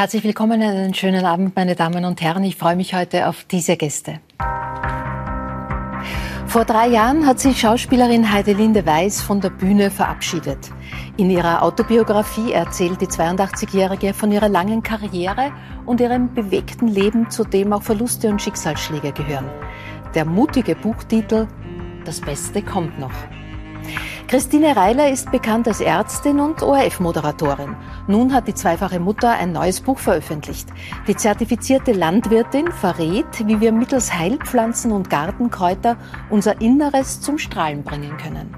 Herzlich willkommen, einen schönen Abend, meine Damen und Herren. Ich freue mich heute auf diese Gäste. Vor drei Jahren hat sich Schauspielerin Heidelinde Weiß von der Bühne verabschiedet. In ihrer Autobiografie erzählt die 82-Jährige von ihrer langen Karriere und ihrem bewegten Leben, zu dem auch Verluste und Schicksalsschläge gehören. Der mutige Buchtitel Das Beste kommt noch. Christine Reiler ist bekannt als Ärztin und ORF-Moderatorin. Nun hat die zweifache Mutter ein neues Buch veröffentlicht. Die zertifizierte Landwirtin verrät, wie wir mittels Heilpflanzen und Gartenkräuter unser Inneres zum Strahlen bringen können.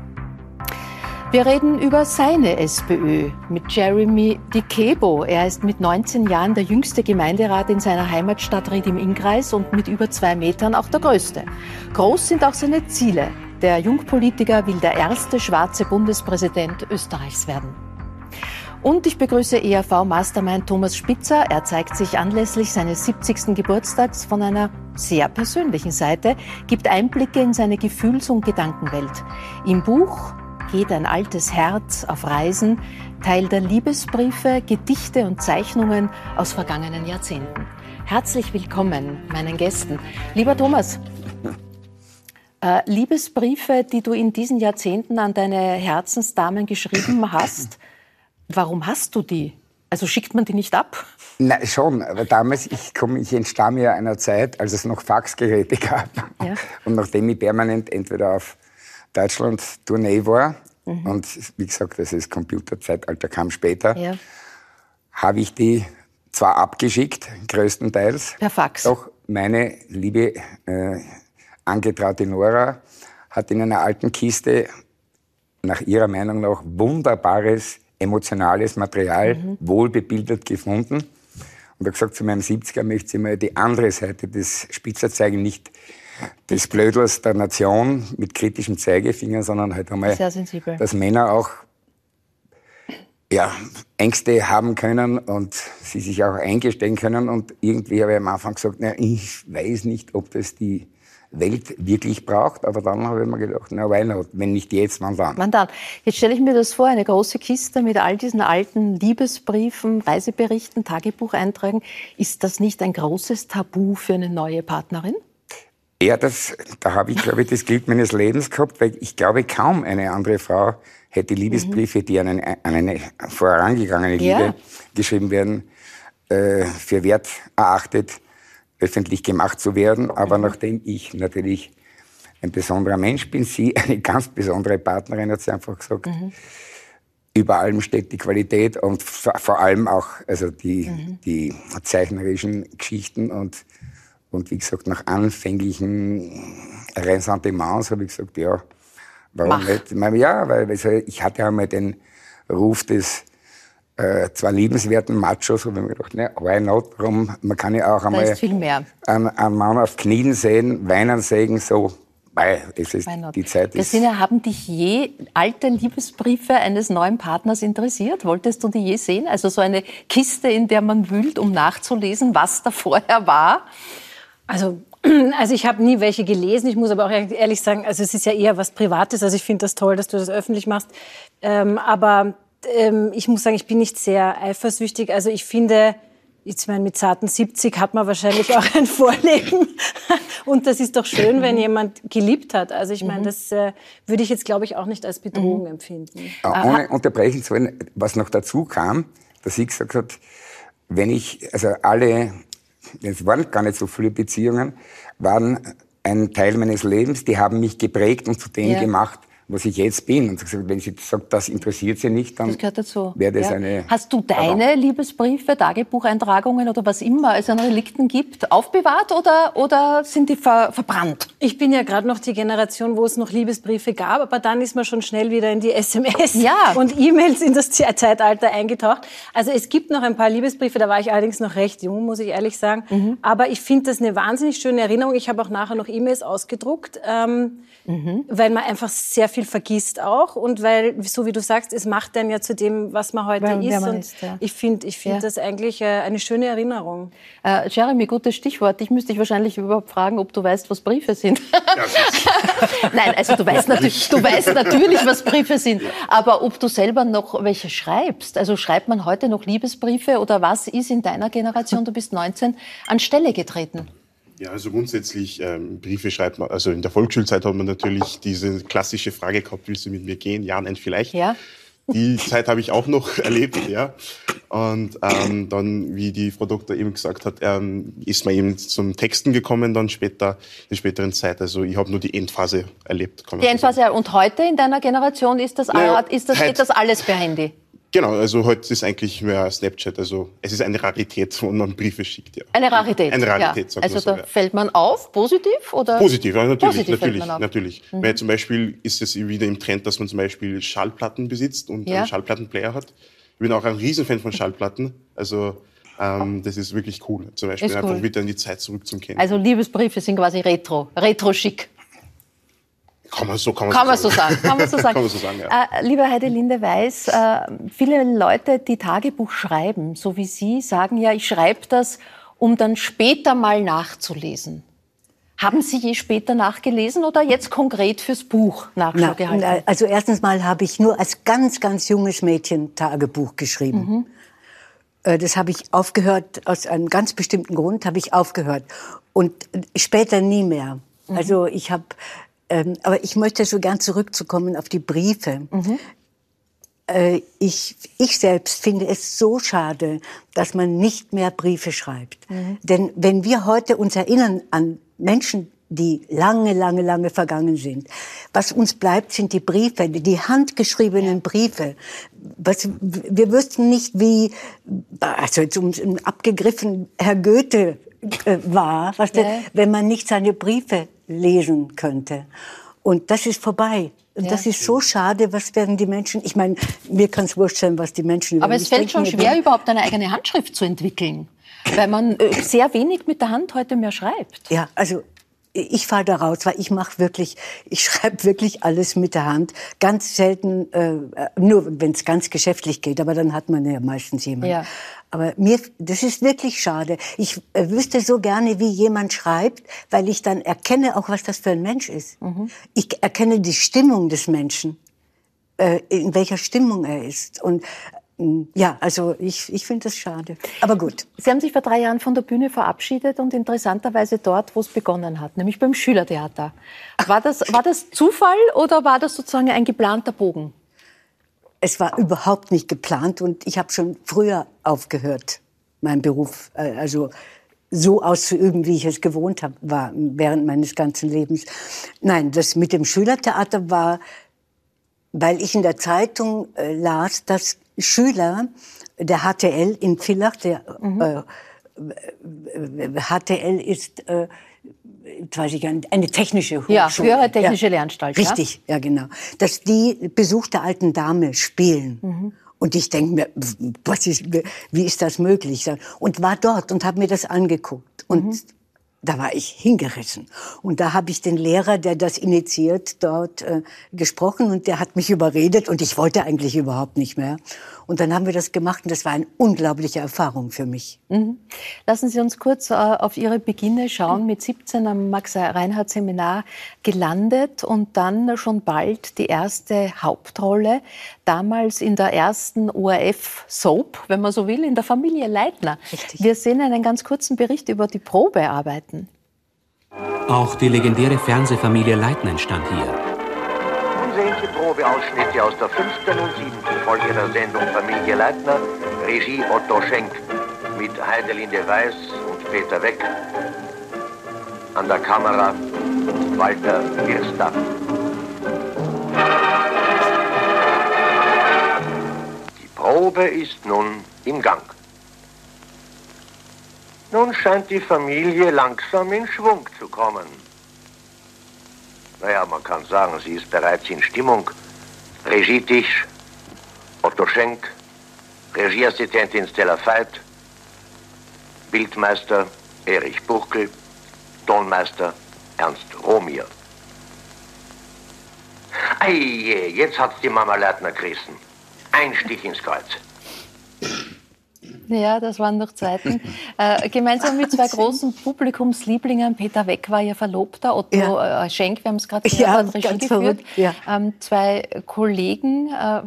Wir reden über seine SPÖ mit Jeremy Dikebo. Er ist mit 19 Jahren der jüngste Gemeinderat in seiner Heimatstadt Ried im Innkreis und mit über zwei Metern auch der größte. Groß sind auch seine Ziele. Der Jungpolitiker will der erste schwarze Bundespräsident Österreichs werden. Und ich begrüße ERV-Mastermind Thomas Spitzer. Er zeigt sich anlässlich seines 70. Geburtstags von einer sehr persönlichen Seite, gibt Einblicke in seine Gefühls- und Gedankenwelt. Im Buch geht ein altes Herz auf Reisen, teilt er Liebesbriefe, Gedichte und Zeichnungen aus vergangenen Jahrzehnten. Herzlich willkommen meinen Gästen. Lieber Thomas, Liebesbriefe, die du in diesen Jahrzehnten an deine Herzensdamen geschrieben hast, warum hast du die? Also schickt man die nicht ab? Nein, schon. Aber damals, ich, komm, ich entstamme ja einer Zeit, als es noch Faxgeräte gab. Ja. Und nachdem ich permanent entweder auf Deutschland Tournee war, mhm. und wie gesagt, das ist Computerzeitalter kam später, ja. habe ich die zwar abgeschickt, größtenteils. Per Fax. Doch meine liebe äh, angetraute Nora hat in einer alten Kiste nach ihrer Meinung nach wunderbares emotionales Material, mhm. wohlbebildert gefunden. Und hat gesagt, zu meinem 70er möchte sie mal die andere Seite des Spitzer zeigen, nicht des Blödels der Nation mit kritischem Zeigefinger, sondern halt einmal, dass Männer auch ja, Ängste haben können und sie sich auch eingestehen können. Und irgendwie habe ich am Anfang gesagt, na, ich weiß nicht, ob das die Welt wirklich braucht. Aber dann habe ich mir gedacht, na, why not? Wenn nicht jetzt, wann dann? Wann dann? Jetzt stelle ich mir das vor, eine große Kiste mit all diesen alten Liebesbriefen, Reiseberichten, Tagebucheinträgen. Ist das nicht ein großes Tabu für eine neue Partnerin? Ja, das, da habe ich, glaube ich, das Glück meines Lebens gehabt, weil ich glaube, kaum eine andere Frau hätte Liebesbriefe, die an eine, an eine vorangegangene Liebe ja. geschrieben werden, äh, für wert erachtet öffentlich gemacht zu werden. Aber nachdem ich natürlich ein besonderer Mensch bin, sie eine ganz besondere Partnerin, hat sie einfach gesagt, mhm. über allem steht die Qualität und vor allem auch also die, mhm. die zeichnerischen Geschichten und, und wie gesagt, nach anfänglichen Ressentiments habe ich gesagt, ja, warum Mach. nicht? Ja, weil ich hatte einmal den Ruf des äh, zwar liebenswerten Machos, habe ich mir gedacht, ne, why not? Warum? Man kann ja auch einmal einen, einen Mann auf Knien sehen, weinen sehen, so weil es ist die Zeit Christine, haben dich je alte Liebesbriefe eines neuen Partners interessiert? Wolltest du die je sehen? Also so eine Kiste, in der man wühlt, um nachzulesen, was da vorher war? Also also ich habe nie welche gelesen. Ich muss aber auch ehrlich sagen, also es ist ja eher was Privates. Also ich finde das toll, dass du das öffentlich machst. Ähm, aber ähm, ich muss sagen, ich bin nicht sehr eifersüchtig. Also ich finde, ich meine, mit zarten 70 hat man wahrscheinlich auch ein Vorleben. Und das ist doch schön, wenn jemand geliebt hat. Also ich meine, mhm. das äh, würde ich jetzt, glaube ich, auch nicht als Bedrohung mhm. empfinden. Ja, ohne unterbrechen zu wollen, was noch dazu kam, dass ich gesagt habe, wenn ich, also alle, es waren gar nicht so viele Beziehungen, waren ein Teil meines Lebens, die haben mich geprägt und zu dem ja. gemacht, was ich jetzt bin. Und gesagt, wenn sie sagt, das interessiert sie nicht, dann wäre das ja. eine... Hast du deine aber Liebesbriefe, Tagebucheintragungen oder was immer es an Relikten gibt, aufbewahrt oder, oder sind die ver verbrannt? Ich bin ja gerade noch die Generation, wo es noch Liebesbriefe gab, aber dann ist man schon schnell wieder in die SMS ja. und E-Mails in das Zeitalter eingetaucht. Also es gibt noch ein paar Liebesbriefe, da war ich allerdings noch recht jung, muss ich ehrlich sagen. Mhm. Aber ich finde das eine wahnsinnig schöne Erinnerung. Ich habe auch nachher noch E-Mails ausgedruckt, ähm, mhm. weil man einfach sehr viel vergisst auch und weil, so wie du sagst, es macht dann ja zu dem, was man heute weil, ist. Man und ist, ja. ich finde ich find ja. das eigentlich äh, eine schöne Erinnerung. Äh, Jeremy, gutes Stichwort. Ich müsste dich wahrscheinlich überhaupt fragen, ob du weißt, was Briefe sind. Ja, Nein, also du weißt, natürlich, du weißt natürlich, was Briefe sind. Aber ob du selber noch welche schreibst, also schreibt man heute noch Liebesbriefe oder was ist in deiner Generation, du bist 19, an Stelle getreten? Ja, also grundsätzlich ähm, Briefe schreibt man, also in der Volksschulzeit hat man natürlich diese klassische Frage gehabt, willst du mit mir gehen? Ja, nein, vielleicht. Ja. Die Zeit habe ich auch noch erlebt, ja. Und ähm, dann, wie die Frau Doktor eben gesagt hat, ähm, ist man eben zum Texten gekommen, dann später, in der späteren Zeit. Also ich habe nur die Endphase erlebt. die Endphase, sagen. und heute in deiner Generation ist das, naja, ist das, geht das alles per Handy? Genau, also heute ist eigentlich mehr Snapchat. Also es ist eine Rarität, wo man Briefe schickt. Ja. Eine Rarität. Eine Rarität, ja. Also da ja. fällt man auf, positiv oder? Positiv, ja, natürlich, positiv natürlich, natürlich. Mhm. Weil zum Beispiel ist es wieder im Trend, dass man zum Beispiel Schallplatten besitzt und ja. einen Schallplattenplayer hat. Ich bin auch ein Riesenfan von Schallplatten. Also ähm, das ist wirklich cool. Zum Beispiel ist einfach wieder in die Zeit zurück zum Kennen. Also Liebesbriefe sind quasi retro, retro-schick. Kann man so, kann man, kann man so sagen. Kann man so sagen. kann man so sagen ja. äh, lieber Heidelinde Weiß, äh, viele Leute, die Tagebuch schreiben, so wie Sie, sagen ja, ich schreibe das, um dann später mal nachzulesen. Haben Sie je später nachgelesen oder jetzt konkret fürs Buch Nachschau gehalten? Also erstens mal habe ich nur als ganz, ganz junges Mädchen Tagebuch geschrieben. Mhm. Äh, das habe ich aufgehört, aus einem ganz bestimmten Grund habe ich aufgehört. Und später nie mehr. Mhm. Also ich habe ähm, aber ich möchte so gern zurückzukommen auf die Briefe. Mhm. Äh, ich, ich selbst finde es so schade, dass man nicht mehr Briefe schreibt. Mhm. Denn wenn wir heute uns erinnern an Menschen, die lange, lange, lange vergangen sind. Was uns bleibt, sind die Briefe, die handgeschriebenen Briefe. Was, wir wüssten nicht, wie, also jetzt um, abgegriffen, Herr Goethe äh, war, was ja. der, wenn man nicht seine Briefe lesen könnte. Und das ist vorbei. Und ja. das ist so schade, was werden die Menschen, ich meine, mir kann es wurscht sein, was die Menschen über Aber es fällt schon schwer, überhaupt eine eigene Handschrift zu entwickeln, weil man äh, sehr wenig mit der Hand heute mehr schreibt. Ja, also ich fahre da raus, weil ich mache wirklich, ich schreibe wirklich alles mit der Hand. Ganz selten, äh, nur wenn es ganz geschäftlich geht, aber dann hat man ja meistens jemanden. Ja. Aber mir, das ist wirklich schade. Ich äh, wüsste so gerne, wie jemand schreibt, weil ich dann erkenne auch, was das für ein Mensch ist. Mhm. Ich erkenne die Stimmung des Menschen, äh, in welcher Stimmung er ist. Und ja, also ich, ich finde das schade. Aber gut. Sie haben sich vor drei Jahren von der Bühne verabschiedet und interessanterweise dort, wo es begonnen hat, nämlich beim Schülertheater. War das, war das Zufall oder war das sozusagen ein geplanter Bogen? Es war überhaupt nicht geplant und ich habe schon früher aufgehört, meinen Beruf, äh, also so auszuüben, wie ich es gewohnt habe, war während meines ganzen Lebens. Nein, das mit dem Schülertheater war, weil ich in der Zeitung äh, las, dass Schüler der HTL in Villach, der mhm. äh, HTL ist, äh, weiß ich, eine technische Hochschule. Ja, höhere technische ja, Lernanstalt. Richtig, ja. ja. genau. Dass die Besuch der alten Dame spielen. Mhm. Und ich denke mir, was ist, wie ist das möglich? Und war dort und habe mir das angeguckt. Und mhm da war ich hingerissen. Und da habe ich den Lehrer, der das initiiert, dort äh, gesprochen und der hat mich überredet und ich wollte eigentlich überhaupt nicht mehr. Und dann haben wir das gemacht und das war eine unglaubliche Erfahrung für mich. Mhm. Lassen Sie uns kurz äh, auf Ihre Beginne schauen. Mit 17 am Max-Reinhardt-Seminar gelandet und dann schon bald die erste Hauptrolle. Damals in der ersten ORF-Soap, wenn man so will, in der Familie Leitner. Richtig. Wir sehen einen ganz kurzen Bericht über die Probearbeiten. Auch die legendäre Fernsehfamilie Leitner entstand hier. Probeausschnitte aus der fünften und siebten Folge der Sendung Familie Leitner, Regie Otto Schenk, mit Heidelinde Weiß und Peter Weck. An der Kamera Walter Wirster. Die Probe ist nun im Gang. Nun scheint die Familie langsam in Schwung zu kommen. Naja, man kann sagen, sie ist bereits in Stimmung. Regietisch, Otto Schenk, Regieassistentin Stella Veit, Bildmeister Erich Buchel, Tonmeister Ernst Romier. Eie, jetzt hat's die Mama Leitner gerissen. Ein Stich ins Kreuz. Ja, das waren noch Zeiten. Äh, gemeinsam mit zwei großen Publikumslieblingen, Peter Weck war ihr Verlobter, Otto ja. Äh, Schenk, wir haben es gerade ja, hat Regie geführt. Ja. Ähm, zwei Kollegen. Äh,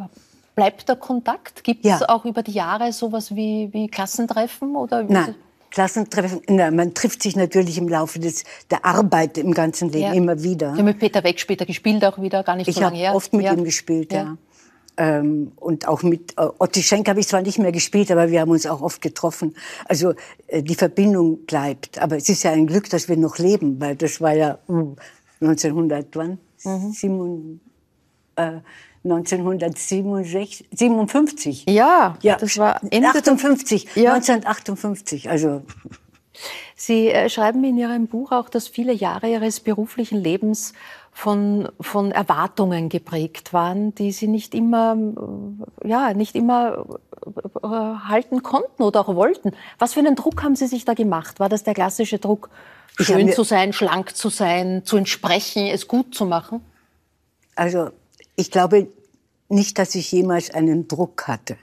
bleibt der Kontakt? Gibt es ja. auch über die Jahre sowas wie, wie Klassentreffen? Oder Nein. Klassentreffen, na, man trifft sich natürlich im Laufe des, der Arbeit im ganzen Leben immer wieder. Sie haben mit Peter Weck später gespielt auch wieder, gar nicht ich so lange her. Ich habe oft mit ihm gespielt, ja. Ähm, und auch mit äh, Otti Schenk habe ich zwar nicht mehr gespielt, aber wir haben uns auch oft getroffen. Also äh, die Verbindung bleibt. Aber es ist ja ein Glück, dass wir noch leben, weil das war ja uh, 1900, wann? Mhm. Simon, äh, 1957. Ja, ja, das war Ende 58, ja. 1958. Also Sie äh, schreiben in Ihrem Buch auch, dass viele Jahre Ihres beruflichen Lebens von, von Erwartungen geprägt waren, die Sie nicht immer, äh, ja, nicht immer äh, halten konnten oder auch wollten. Was für einen Druck haben Sie sich da gemacht? War das der klassische Druck, schön zu sein, schlank zu sein, zu entsprechen, es gut zu machen? Also ich glaube nicht, dass ich jemals einen Druck hatte.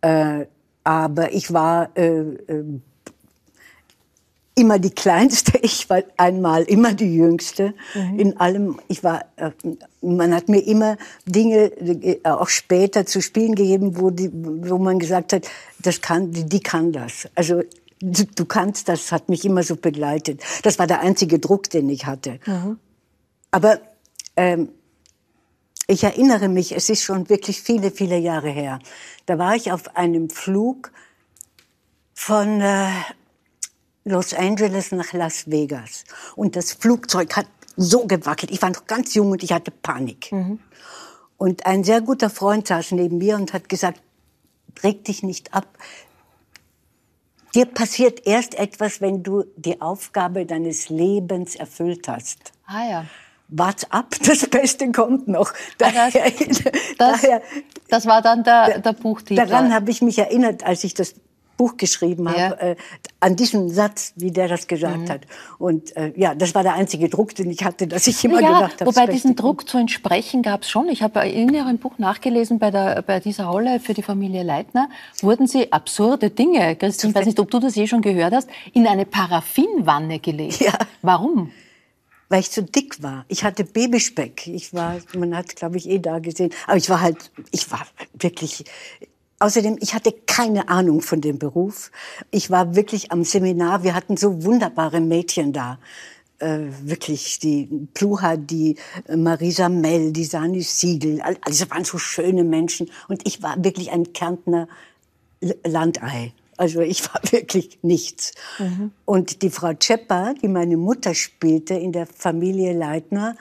Äh, aber ich war äh, äh, immer die Kleinste, ich war einmal immer die Jüngste mhm. in allem. Ich war, äh, man hat mir immer Dinge äh, auch später zu spielen gegeben, wo, die, wo man gesagt hat, das kann, die, die kann das. Also du, du, kannst das, hat mich immer so begleitet. Das war der einzige Druck, den ich hatte. Mhm. Aber ähm, ich erinnere mich, es ist schon wirklich viele, viele Jahre her. Da war ich auf einem Flug von äh, Los Angeles nach Las Vegas. Und das Flugzeug hat so gewackelt. Ich war noch ganz jung und ich hatte Panik. Mhm. Und ein sehr guter Freund saß neben mir und hat gesagt, reg dich nicht ab. Dir passiert erst etwas, wenn du die Aufgabe deines Lebens erfüllt hast. Ah ja. Wart ab, das Beste kommt noch. Daher, das, daher, das war dann der, der Buchtitel. Daran habe ich mich erinnert, als ich das Buch geschrieben habe, ja. äh, an diesem Satz, wie der das gesagt mhm. hat. Und äh, ja, das war der einzige Druck, den ich hatte, dass ich immer ja, gedacht habe. Wobei diesen Druck zu entsprechen gab es schon. Ich habe in Ihrem Buch nachgelesen, bei, der, bei dieser Rolle für die Familie Leitner wurden Sie absurde Dinge, Christian, ich weiß nicht, ob du das eh schon gehört hast, in eine Paraffinwanne gelegt. Ja. Warum? weil ich zu dick war. Ich hatte Babyspeck. Ich war, man hat, glaube ich, eh da gesehen. Aber ich war halt, ich war wirklich, Außerdem, ich hatte keine Ahnung von dem Beruf. Ich war wirklich am Seminar. Wir hatten so wunderbare Mädchen da. Äh, wirklich, die Pluha, die Marisa Mell, die Sani Siegel. Also waren so schöne Menschen. Und ich war wirklich ein Kärntner Landei. Also ich war wirklich nichts. Mhm. Und die Frau Czepper, die meine Mutter spielte in der Familie Leitner,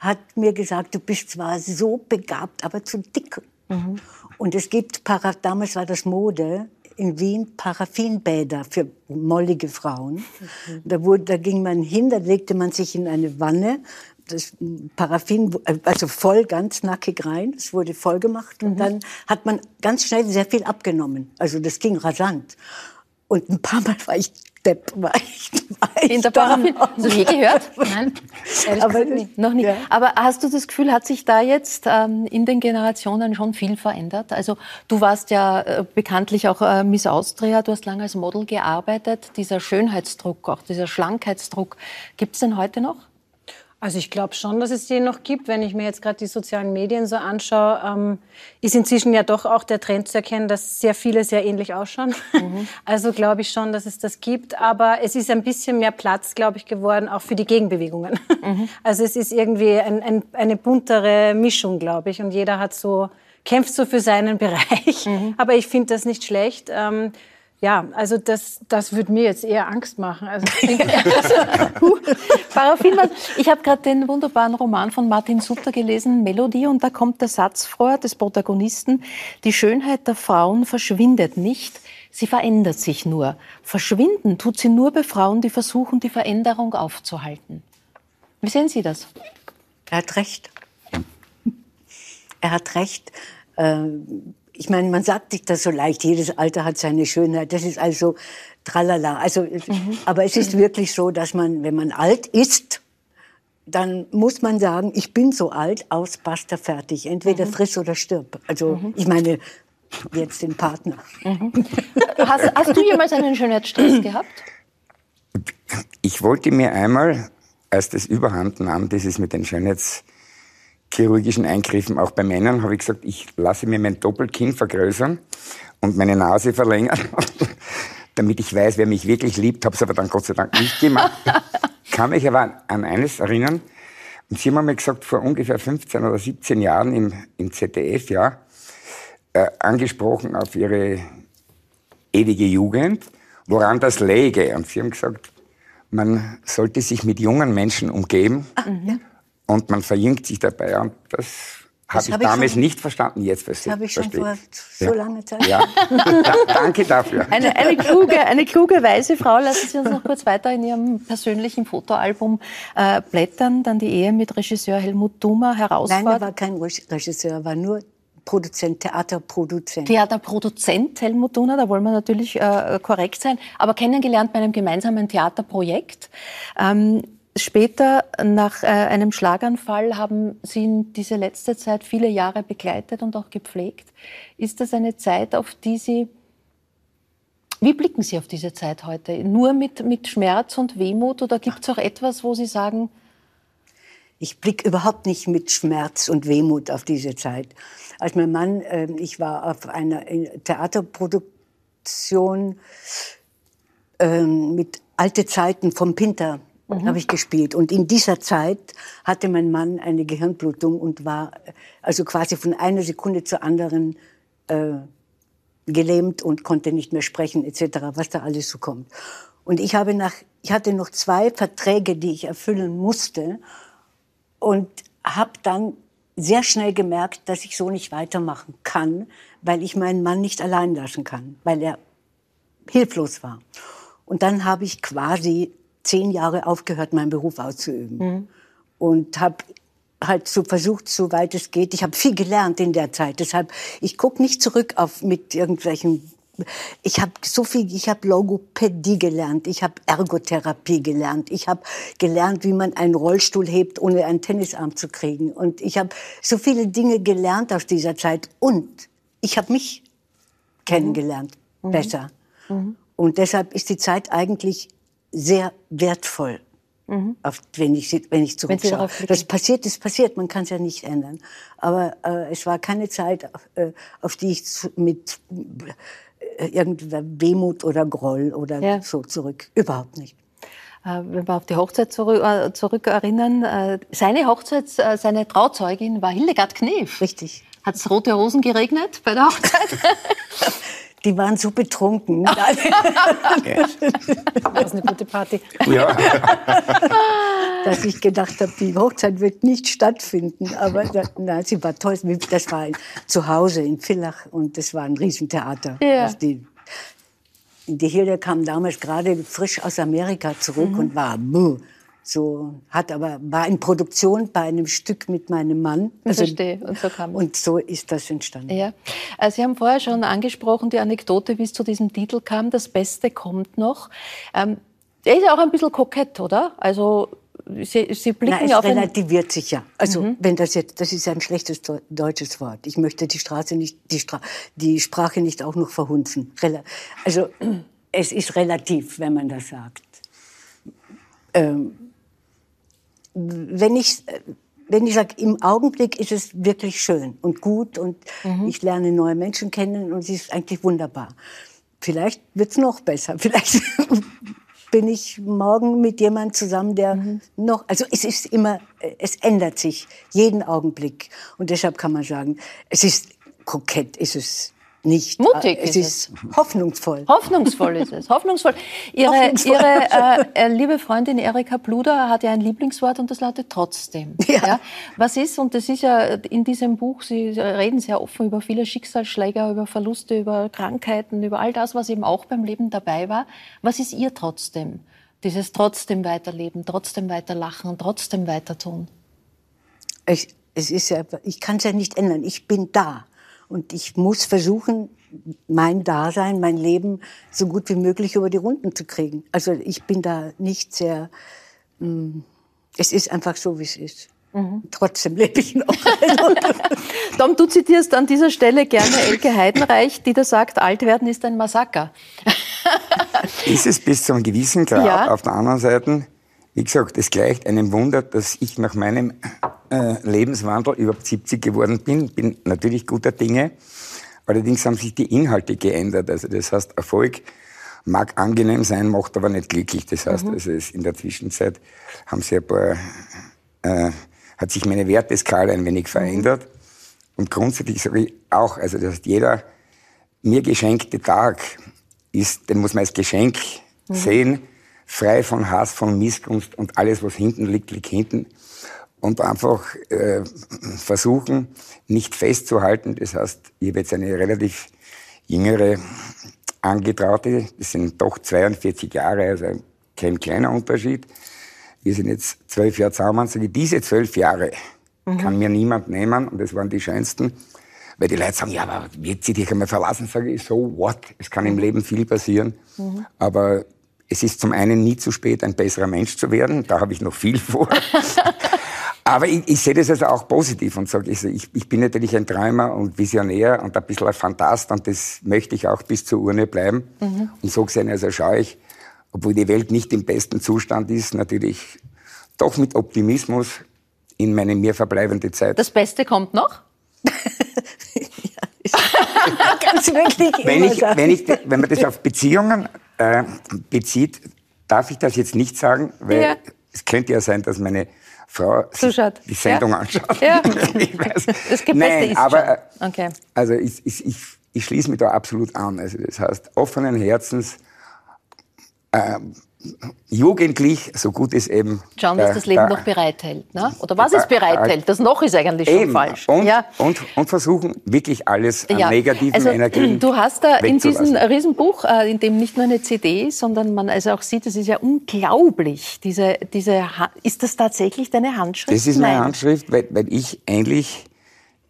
hat mir gesagt, du bist zwar so begabt, aber zu dick. Mhm. Und es gibt, damals war das Mode, in Wien Paraffinbäder für mollige Frauen. Mhm. Da, wurde, da ging man hin, da legte man sich in eine Wanne, das Paraffin, also voll, ganz nackig rein. Es wurde voll gemacht und mhm. dann hat man ganz schnell sehr viel abgenommen. Also das ging rasant. Und ein paar Mal war ich Depp war ich, war ich In der Paraffin. Hast du je gehört? Nein, aber nicht. noch nicht. Ja. Aber hast du das Gefühl, hat sich da jetzt ähm, in den Generationen schon viel verändert? Also du warst ja äh, bekanntlich auch äh, Miss Austria, du hast lange als Model gearbeitet. Dieser Schönheitsdruck, auch dieser Schlankheitsdruck, gibt es denn heute noch? Also ich glaube schon, dass es den noch gibt. Wenn ich mir jetzt gerade die sozialen Medien so anschaue, ähm, ist inzwischen ja doch auch der Trend zu erkennen, dass sehr viele sehr ähnlich ausschauen. Mhm. Also glaube ich schon, dass es das gibt. Aber es ist ein bisschen mehr Platz, glaube ich, geworden, auch für die Gegenbewegungen. Mhm. Also es ist irgendwie ein, ein, eine buntere Mischung, glaube ich. Und jeder hat so, kämpft so für seinen Bereich. Mhm. Aber ich finde das nicht schlecht. Ähm, ja, also das, das würde mir jetzt eher Angst machen. Also ich, also, Paraffin, ich habe gerade den wunderbaren Roman von Martin Sutter gelesen, Melodie, und da kommt der Satz vor des Protagonisten, die Schönheit der Frauen verschwindet nicht, sie verändert sich nur. Verschwinden tut sie nur bei Frauen, die versuchen, die Veränderung aufzuhalten. Wie sehen Sie das? Er hat recht. Er hat recht. Ähm ich meine, man sagt sich das so leicht, jedes Alter hat seine Schönheit. Das ist also tralala. Also, mhm. aber es ist wirklich so, dass man, wenn man alt ist, dann muss man sagen, ich bin so alt, aus, basta, fertig. Entweder mhm. friss oder stirb. Also mhm. ich meine jetzt den Partner. Mhm. Hast, hast, du jemals einen Schönheitsstress gehabt? Ich wollte mir einmal, als das überhand nahm, dieses mit den Schönheitschirurgischen Eingriffen, auch bei Männern, habe ich gesagt, ich lasse mir mein Doppelkinn vergrößern und meine Nase verlängern, damit ich weiß, wer mich wirklich liebt. Habe es aber dann Gott sei Dank nicht gemacht. Kann mich aber an eines erinnern. Und Sie haben mir gesagt, vor ungefähr 15 oder 17 Jahren im, im ZDF, ja, äh, angesprochen auf Ihre ewige Jugend, woran das läge. Und Sie haben gesagt, man sollte sich mit jungen Menschen umgeben ja. Und man verjüngt sich dabei. Und das habe ich hab damals schon, nicht verstanden, jetzt verstehe Das habe ich schon vor so ja. langer Zeit. Ja. ja. danke dafür. Eine, eine, kluge, eine kluge, weise Frau. Lassen Sie uns noch kurz weiter in Ihrem persönlichen Fotoalbum äh, blättern. Dann die Ehe mit Regisseur Helmut Dummer herausfordert. Nein, er war kein Regisseur, war nur Produzent, Theaterproduzent. Theaterproduzent Helmut Dunner, da wollen wir natürlich äh, korrekt sein, aber kennengelernt bei einem gemeinsamen Theaterprojekt. Ähm, später, nach äh, einem Schlaganfall, haben Sie ihn diese letzte Zeit viele Jahre begleitet und auch gepflegt. Ist das eine Zeit, auf die Sie wie blicken Sie auf diese Zeit heute? Nur mit, mit Schmerz und Wehmut oder gibt es auch etwas, wo Sie sagen, ich blicke überhaupt nicht mit Schmerz und Wehmut auf diese Zeit. Als mein Mann, äh, ich war auf einer Theaterproduktion äh, mit Alte Zeiten vom Pinter mhm. habe ich gespielt. Und in dieser Zeit hatte mein Mann eine Gehirnblutung und war also quasi von einer Sekunde zur anderen äh, gelähmt und konnte nicht mehr sprechen etc., was da alles so kommt. Und ich habe nach, ich hatte noch zwei Verträge, die ich erfüllen musste und habe dann sehr schnell gemerkt, dass ich so nicht weitermachen kann, weil ich meinen Mann nicht allein lassen kann, weil er hilflos war. Und dann habe ich quasi zehn Jahre aufgehört, meinen Beruf auszuüben. Mhm. Und habe halt so versucht, soweit es geht. Ich habe viel gelernt in der Zeit. Deshalb, ich gucke nicht zurück auf mit irgendwelchen ich habe so viel, ich habe Logopädie gelernt, ich habe Ergotherapie gelernt, ich habe gelernt, wie man einen Rollstuhl hebt, ohne einen Tennisarm zu kriegen. Und ich habe so viele Dinge gelernt aus dieser Zeit. Und ich habe mich kennengelernt, mhm. besser. Mhm. Und deshalb ist die Zeit eigentlich sehr wertvoll. Mhm. Auf, wenn ich wenn ich zurückschaue. Das passiert, ist passiert. Man kann es ja nicht ändern. Aber äh, es war keine Zeit, äh, auf die ich mit äh, irgendwer Wehmut oder Groll oder ja. so zurück. Überhaupt nicht. Äh, wenn wir auf die Hochzeit zurück, äh, zurück erinnern, seine Hochzeit, seine Trauzeugin war Hildegard Knef. Richtig. Hat es rote Rosen geregnet bei der Hochzeit? Die waren so betrunken. das war eine gute Party. Ja. Dass ich gedacht habe, die Hochzeit wird nicht stattfinden. Aber na, sie war toll. Das war zu Hause in Villach und das war ein Riesentheater. Ja. Die, die Hilde kam damals gerade frisch aus Amerika zurück mhm. und war buh, so hat aber war in Produktion bei einem Stück mit meinem Mann. Also, Verstehe. Und so kam Und so ist das entstanden. Ja. Äh, Sie haben vorher schon angesprochen die Anekdote, wie es zu diesem Titel kam. Das Beste kommt noch. Ähm, der ist ja auch ein bisschen kokett, oder? Also Sie, Sie blicken Na, es auf relativiert sich ja. Also mhm. wenn das jetzt, das ist ein schlechtes deutsches Wort. Ich möchte die Straße nicht, die, Stra die Sprache nicht auch noch verhunzen. Also es ist relativ, wenn man das sagt. Ähm, wenn ich, wenn ich sage, im Augenblick ist es wirklich schön und gut und mhm. ich lerne neue Menschen kennen und es ist eigentlich wunderbar. Vielleicht wird's noch besser. Vielleicht bin ich morgen mit jemand zusammen, der mhm. noch, also es ist immer, es ändert sich jeden Augenblick. Und deshalb kann man sagen, es ist kokett, ist es nicht. Mutig es ist, es. hoffnungsvoll. Hoffnungsvoll ist es. Hoffnungsvoll. Ihre, hoffnungsvoll. ihre äh, äh, liebe Freundin Erika Bluder hat ja ein Lieblingswort und das lautet trotzdem. Ja. ja. Was ist, und das ist ja in diesem Buch, Sie reden sehr offen über viele Schicksalsschläge, über Verluste, über Krankheiten, über all das, was eben auch beim Leben dabei war. Was ist ihr trotzdem? Dieses trotzdem weiterleben, trotzdem weiter lachen, trotzdem weiter tun. Ich, es ist ja, ich kann es ja nicht ändern. Ich bin da. Und ich muss versuchen, mein Dasein, mein Leben so gut wie möglich über die Runden zu kriegen. Also ich bin da nicht sehr, mh, hm, Es ist einfach so, wie es ist. Mhm. Trotzdem lebe ich noch. Tom, du zitierst an dieser Stelle gerne Elke Heidenreich, die da sagt, alt werden ist ein Massaker. ist es bis zu einem gewissen Grad. Ja. Auf der anderen Seite, wie gesagt, es gleicht einem Wunder, dass ich nach meinem äh, Lebenswandel überhaupt 70 geworden bin. Bin natürlich guter Dinge. Allerdings haben sich die Inhalte geändert. Also das heißt, Erfolg mag angenehm sein, macht aber nicht glücklich. Das heißt, mhm. also in der Zwischenzeit haben sie ein paar äh, hat sich meine Werteskala ein wenig verändert. Und grundsätzlich sage ich auch, also das heißt, jeder mir geschenkte Tag ist, den muss man als Geschenk mhm. sehen, frei von Hass, von Missgunst und alles, was hinten liegt, liegt hinten. Und einfach äh, versuchen, nicht festzuhalten. Das heißt, ich habe jetzt eine relativ jüngere Angetraute, das sind doch 42 Jahre, also kein kleiner Unterschied wir sind jetzt zwölf Jahre zusammen, sage ich, diese zwölf Jahre mhm. kann mir niemand nehmen und das waren die schönsten. Weil die Leute sagen, ja, aber wird sie dich einmal verlassen? Sage ich, so what? Es kann im Leben viel passieren. Mhm. Aber es ist zum einen nie zu spät, ein besserer Mensch zu werden. Da habe ich noch viel vor. aber ich, ich, sehe das also auch positiv und sage, ich, ich bin natürlich ein Träumer und Visionär und ein bisschen ein Fantast und das möchte ich auch bis zur Urne bleiben. Mhm. Und so gesehen, also schaue ich obwohl die Welt nicht im besten Zustand ist, natürlich doch mit Optimismus in meine mir verbleibende Zeit. Das Beste kommt noch? Ganz wirklich wenn, ich, wenn, ich, wenn man das auf Beziehungen äh, bezieht, darf ich das jetzt nicht sagen, weil ja. Es könnte ja sein, dass meine Frau Zuschaut. die Sendung ja. anschaut. Ja. ich weiß. Das Beste Nein, ist aber schon. Okay. also ich, ich, ich, ich schließe mich da absolut an. Also das heißt, offenen Herzens äh, jugendlich, so gut es eben. Schauen, dass äh, das Leben da, noch bereithält. Ne? Oder was es bereithält? Das noch ist eigentlich schon eben. falsch. Und, ja. und, und versuchen wirklich alles an ja. negativen also, Energien Du hast da in diesem Riesenbuch, äh, in dem nicht nur eine CD ist, sondern man also auch sieht, das ist ja unglaublich. Diese, diese, ist das tatsächlich deine Handschrift? Das ist meine Nein. Handschrift, weil, weil ich eigentlich,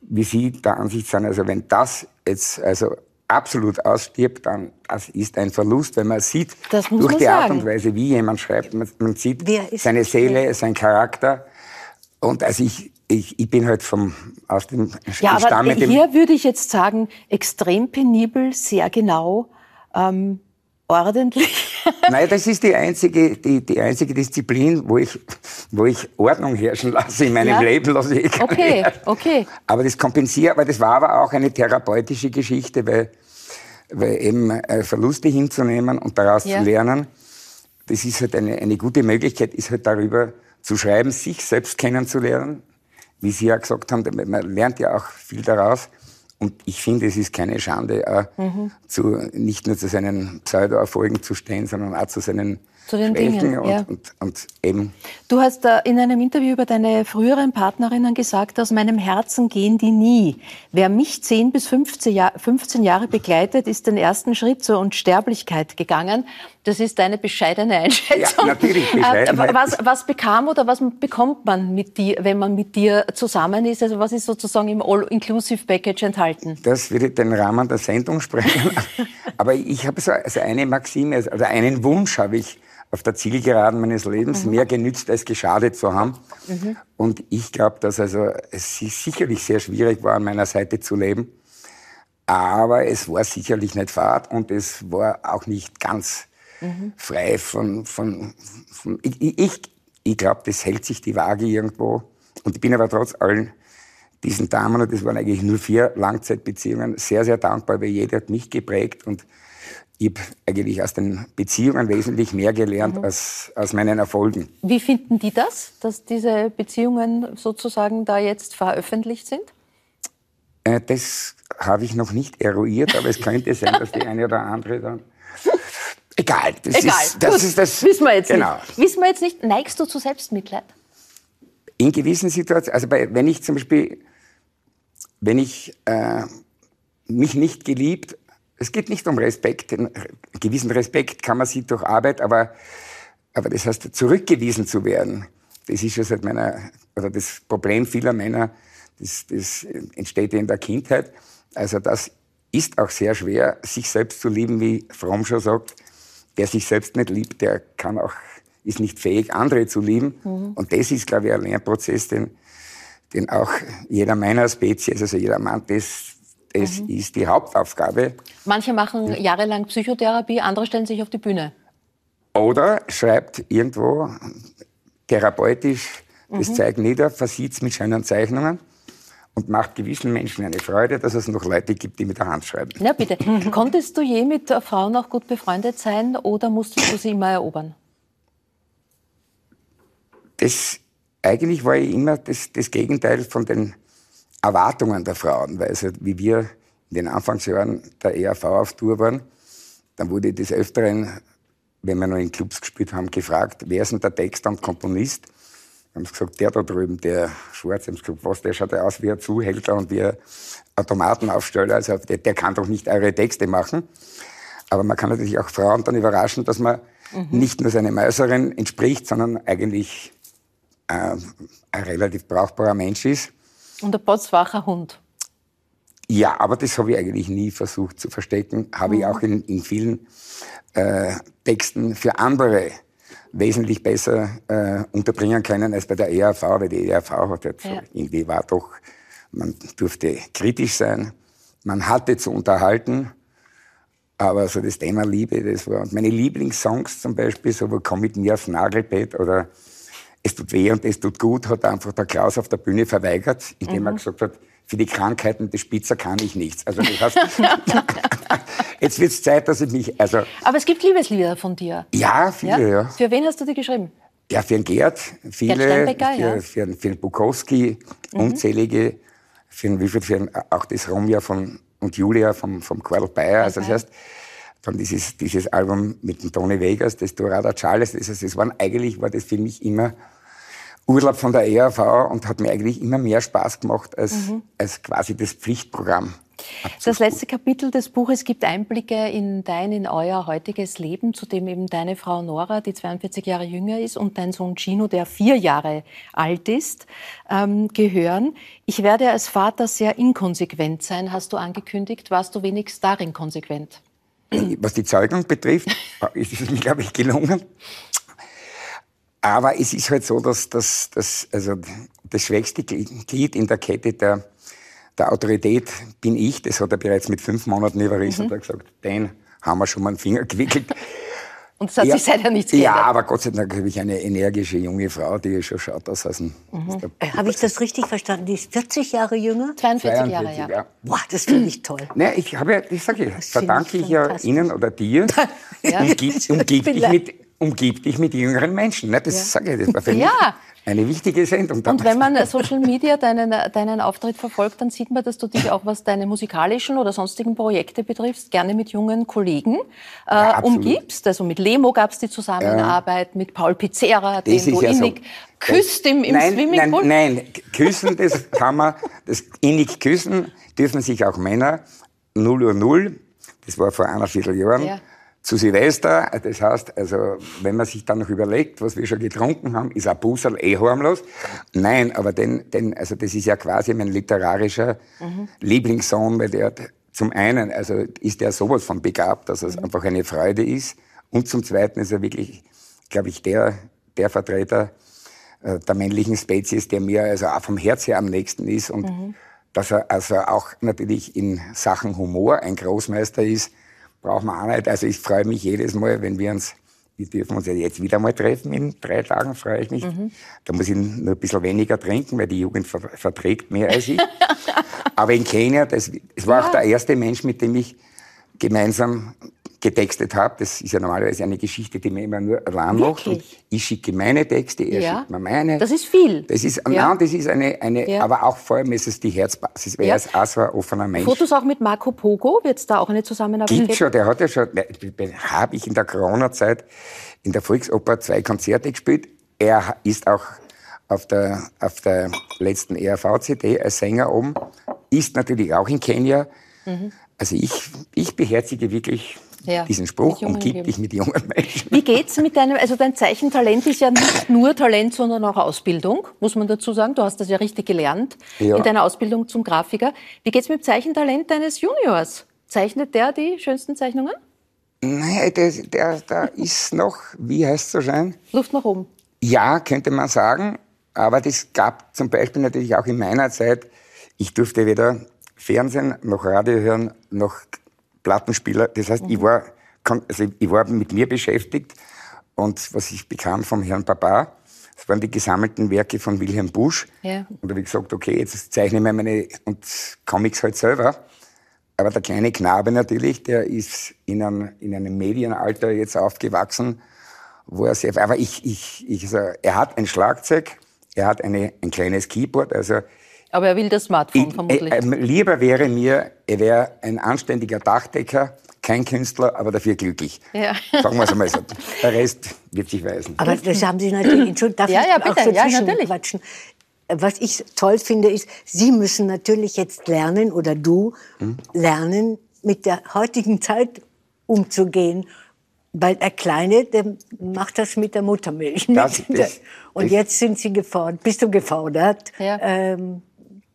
wie Sie der Ansicht sind, also wenn das jetzt also absolut ausstirbt, dann das ist ein Verlust, wenn man sieht, durch man die Art und Weise, wie jemand schreibt, man, man sieht seine Seele, sein Charakter. Und also ich, ich, ich bin halt vom, aus dem Ja, aber hier würde ich jetzt sagen, extrem penibel, sehr genau. Ähm, ordentlich? Nein, das ist die einzige, die, die einzige Disziplin, wo ich, wo ich Ordnung herrschen lasse in meinem ja? Leben. Lasse ich okay, okay. Aber das kompensiert, aber das war aber auch eine therapeutische Geschichte, weil, weil eben äh, Verluste hinzunehmen und daraus ja. zu lernen, das ist halt eine, eine gute Möglichkeit, ist halt darüber zu schreiben, sich selbst kennenzulernen. Wie Sie ja gesagt haben, man lernt ja auch viel daraus. Und ich finde, es ist keine Schande, mhm. zu, nicht nur zu seinen Pseudo-Erfolgen zu stehen, sondern auch zu seinen zu den Dingen, und, ja. und, und, eben. Du hast äh, in einem Interview über deine früheren Partnerinnen gesagt, aus meinem Herzen gehen die nie. Wer mich 10 bis 15, Jahr, 15 Jahre begleitet, ist den ersten Schritt zur Unsterblichkeit gegangen. Das ist deine bescheidene Einschätzung. Ja, natürlich äh, Bescheidenheit. Was, was bekam oder was bekommt man mit dir, wenn man mit dir zusammen ist? Also was ist sozusagen im All-Inclusive-Package enthalten? Das würde den Rahmen der Sendung sprechen. Aber ich habe so also eine Maxime, also einen Wunsch habe ich auf der Zielgeraden meines Lebens mhm. mehr genützt als geschadet zu haben. Mhm. Und ich glaube, dass also es sicherlich sehr schwierig war, an meiner Seite zu leben. Aber es war sicherlich nicht fad und es war auch nicht ganz mhm. frei von, von, von ich, ich, ich glaube, das hält sich die Waage irgendwo. Und ich bin aber trotz allen diesen Damen, und das waren eigentlich nur vier Langzeitbeziehungen, sehr, sehr dankbar, weil jeder hat mich geprägt und ich habe eigentlich aus den Beziehungen wesentlich mehr gelernt mhm. als aus meinen Erfolgen. Wie finden die das, dass diese Beziehungen sozusagen da jetzt veröffentlicht sind? Äh, das habe ich noch nicht eruiert, aber es könnte sein, dass die eine oder andere dann. Egal, das, Egal. Ist, das Gut. ist das. Wissen wir jetzt genau. nicht. Wissen wir jetzt nicht. Neigst du zu Selbstmitleid? In gewissen Situationen, also bei, wenn ich zum Beispiel, wenn ich äh, mich nicht geliebt es geht nicht um Respekt. einen gewissen Respekt kann man sich durch Arbeit, aber, aber das heißt, zurückgewiesen zu werden, das ist ja seit meiner, oder das Problem vieler Männer, das, das entsteht ja in der Kindheit. Also das ist auch sehr schwer, sich selbst zu lieben, wie Fromm schon sagt. Wer sich selbst nicht liebt, der kann auch ist nicht fähig, andere zu lieben. Mhm. Und das ist, glaube ich, ein Lernprozess, den, den auch jeder meiner Spezies, also jeder Mann, das, das mhm. ist die Hauptaufgabe. Manche machen jahrelang Psychotherapie, andere stellen sich auf die Bühne. Oder schreibt irgendwo therapeutisch das mhm. Zeug nieder, versieht es mit schönen Zeichnungen und macht gewissen Menschen eine Freude, dass es noch Leute gibt, die mit der Hand schreiben. Na bitte. Konntest du je mit Frauen auch gut befreundet sein oder musstest du sie immer erobern? Das, eigentlich war ich immer das, das Gegenteil von den Erwartungen der Frauen, weil also, wie wir in den Anfangsjahren der ERV auf Tour waren, dann wurde des Öfteren, wenn wir noch in Clubs gespielt haben, gefragt, wer ist denn der Texter und Komponist? haben sie gesagt, der da drüben, der Schwarze, haben gesagt, was, der schaut ja aus wie ein Zuhälter und wie ein Automatenaufsteller, also der, der, kann doch nicht eure Texte machen. Aber man kann natürlich auch Frauen dann überraschen, dass man mhm. nicht nur seine Mäuserin entspricht, sondern eigentlich äh, ein relativ brauchbarer Mensch ist. Und ein potzwacher Hund. Ja, aber das habe ich eigentlich nie versucht zu verstecken. Habe mhm. ich auch in, in vielen äh, Texten für andere wesentlich besser äh, unterbringen können als bei der ERV, weil die ERV hat jetzt ja. irgendwie war doch, man durfte kritisch sein, man hatte zu unterhalten, aber so das Thema Liebe, das war, und meine Lieblingssongs zum Beispiel, so wo komm mit mir aufs Nagelbett oder es tut weh und es tut gut, hat einfach der Klaus auf der Bühne verweigert, indem mhm. er gesagt hat, für die Krankheiten des Spitzer kann ich nichts. Also das heißt, jetzt wird es Zeit, dass ich mich... Also, Aber es gibt Liebeslieder von dir. Ja, viele, ja. ja. Für wen hast du die geschrieben? Ja, für den Gerd, viele, Gerd für, ja. für, für den Bukowski, mhm. unzählige, für den, wie viel, für den, auch das Romja von, und Julia vom, vom Karl Bayer. Also das heißt, dann dieses, dieses Album mit dem Tony Vegas, das Dorada Charles, das, heißt, das waren, eigentlich war das für mich immer Urlaub von der ERV und hat mir eigentlich immer mehr Spaß gemacht als, mhm. als quasi das Pflichtprogramm. Das letzte Kapitel des Buches gibt Einblicke in dein, in euer heutiges Leben, zu dem eben deine Frau Nora, die 42 Jahre jünger ist, und dein Sohn Gino, der vier Jahre alt ist, ähm, gehören. Ich werde als Vater sehr inkonsequent sein, hast du angekündigt. Warst du wenigstens darin konsequent? Was die Zeugung betrifft, ist es mir, glaube ich, gelungen. Aber es ist halt so, dass, dass, dass also das schwächste Glied in der Kette der, der Autorität bin ich. Das hat er bereits mit fünf Monaten überrissen mhm. und hat gesagt, den haben wir schon mal einen Finger gewickelt. Und es hat ja, sich seither nichts geändert. Ja, aber Gott sei Dank habe ich eine energische junge Frau, die schon schaut aus ein... Mhm. Äh, habe ich das richtig verstanden? Die ist 40 Jahre jünger? 42, 42 Jahre, ja. ja. Boah, das finde ich toll. Naja, ich habe ja, ich sage ja, verdanke ich ja Ihnen oder dir, ja. umgibt, umgibt dich mit umgib dich mit jüngeren Menschen. Ne? Das ja. sage ich, das war für ja. mich eine wichtige Sendung. Damals. Und wenn man Social Media deinen, deinen Auftritt verfolgt, dann sieht man, dass du dich auch, was deine musikalischen oder sonstigen Projekte betrifft, gerne mit jungen Kollegen äh, ja, umgibst. Also mit Lemo gab es die Zusammenarbeit, ja. mit Paul Pizzera, den du innig so. küsst im, im nein, Swimmingpool. Nein, nein, küssen, das kann man, das innig küssen dürfen sich auch Männer. 0 Uhr 0, das war vor einer Vierteljahren. Ja zu Silvester. Das heißt, also, wenn man sich dann noch überlegt, was wir schon getrunken haben, ist ein Busserl eh harmlos. Nein, aber denn, denn, also das ist ja quasi mein literarischer mhm. Lieblingssong, weil der zum einen, also ist der sowas von begabt, dass es mhm. einfach eine Freude ist. Und zum zweiten ist er wirklich, glaube ich, der, der Vertreter äh, der männlichen Spezies, der mir also auch vom Herz her am nächsten ist und mhm. dass er also auch natürlich in Sachen Humor ein Großmeister ist brauchen wir auch nicht. Also ich freue mich jedes Mal, wenn wir uns, wir dürfen uns ja jetzt wieder mal treffen, in drei Tagen freue ich mich. Mhm. Da muss ich nur ein bisschen weniger trinken, weil die Jugend ver verträgt mehr als ich. Aber in Kenia, das, das war ja. auch der erste Mensch, mit dem ich gemeinsam getextet habe. Das ist ja normalerweise eine Geschichte, die man immer nur allein macht. Und ich schicke meine Texte, er ja. schickt mir meine. Das ist viel. Das ist, ja. nein, das ist eine, eine ja. aber auch vor allem ist es die Herzbasis, weil ja. er ist auch so ein offener Mensch. Fotos auch mit Marco Pogo, wird es da auch eine Zusammenarbeit geben? schon, der hat ja schon, habe ich in der Corona-Zeit in der Volksoper zwei Konzerte gespielt. Er ist auch auf der, auf der letzten ERV-CD als Sänger oben, ist natürlich auch in Kenia. Mhm. Also ich, ich beherzige wirklich ja, diesen Spruch, umgib dich mit jungen Menschen. Wie geht's mit deinem, also dein Zeichentalent ist ja nicht nur Talent, sondern auch Ausbildung, muss man dazu sagen. Du hast das ja richtig gelernt ja. in deiner Ausbildung zum Grafiker. Wie geht's mit dem Zeichentalent deines Juniors? Zeichnet der die schönsten Zeichnungen? Nein, der, der, der ist noch, wie heißt es so schön? Luft nach oben. Ja, könnte man sagen. Aber das gab zum Beispiel natürlich auch in meiner Zeit, ich durfte weder Fernsehen noch Radio hören, noch Plattenspieler. Das heißt, mhm. ich, war, also ich war mit mir beschäftigt. Und was ich bekam vom Herrn Papa, das waren die gesammelten Werke von Wilhelm Busch. Ja. Und da habe ich gesagt, okay, jetzt zeichne ich mir meine und Comics halt selber. Aber der kleine Knabe natürlich, der ist in einem, in einem Medienalter jetzt aufgewachsen, wo er sehr, aber ich, ich, ich, also, er hat ein Schlagzeug, er hat eine, ein kleines Keyboard, also. Aber er will das Smartphone ich, vermutlich. Äh, äh, lieber wäre mir, er wäre ein anständiger Dachdecker, kein Künstler, aber dafür glücklich. Ja. Sagen wir es einmal so. Der Rest wird sich weisen. Aber das haben Sie natürlich, Entschuldigung, darf ja, ja, bitte. auch so ja, natürlich. quatschen? was ich toll finde, ist, Sie müssen natürlich jetzt lernen oder du hm? lernen, mit der heutigen Zeit umzugehen. Weil der Kleine, der macht das mit der Muttermilch. Das, das, und jetzt sind Sie gefordert. Bist du gefordert? Ja. Ähm,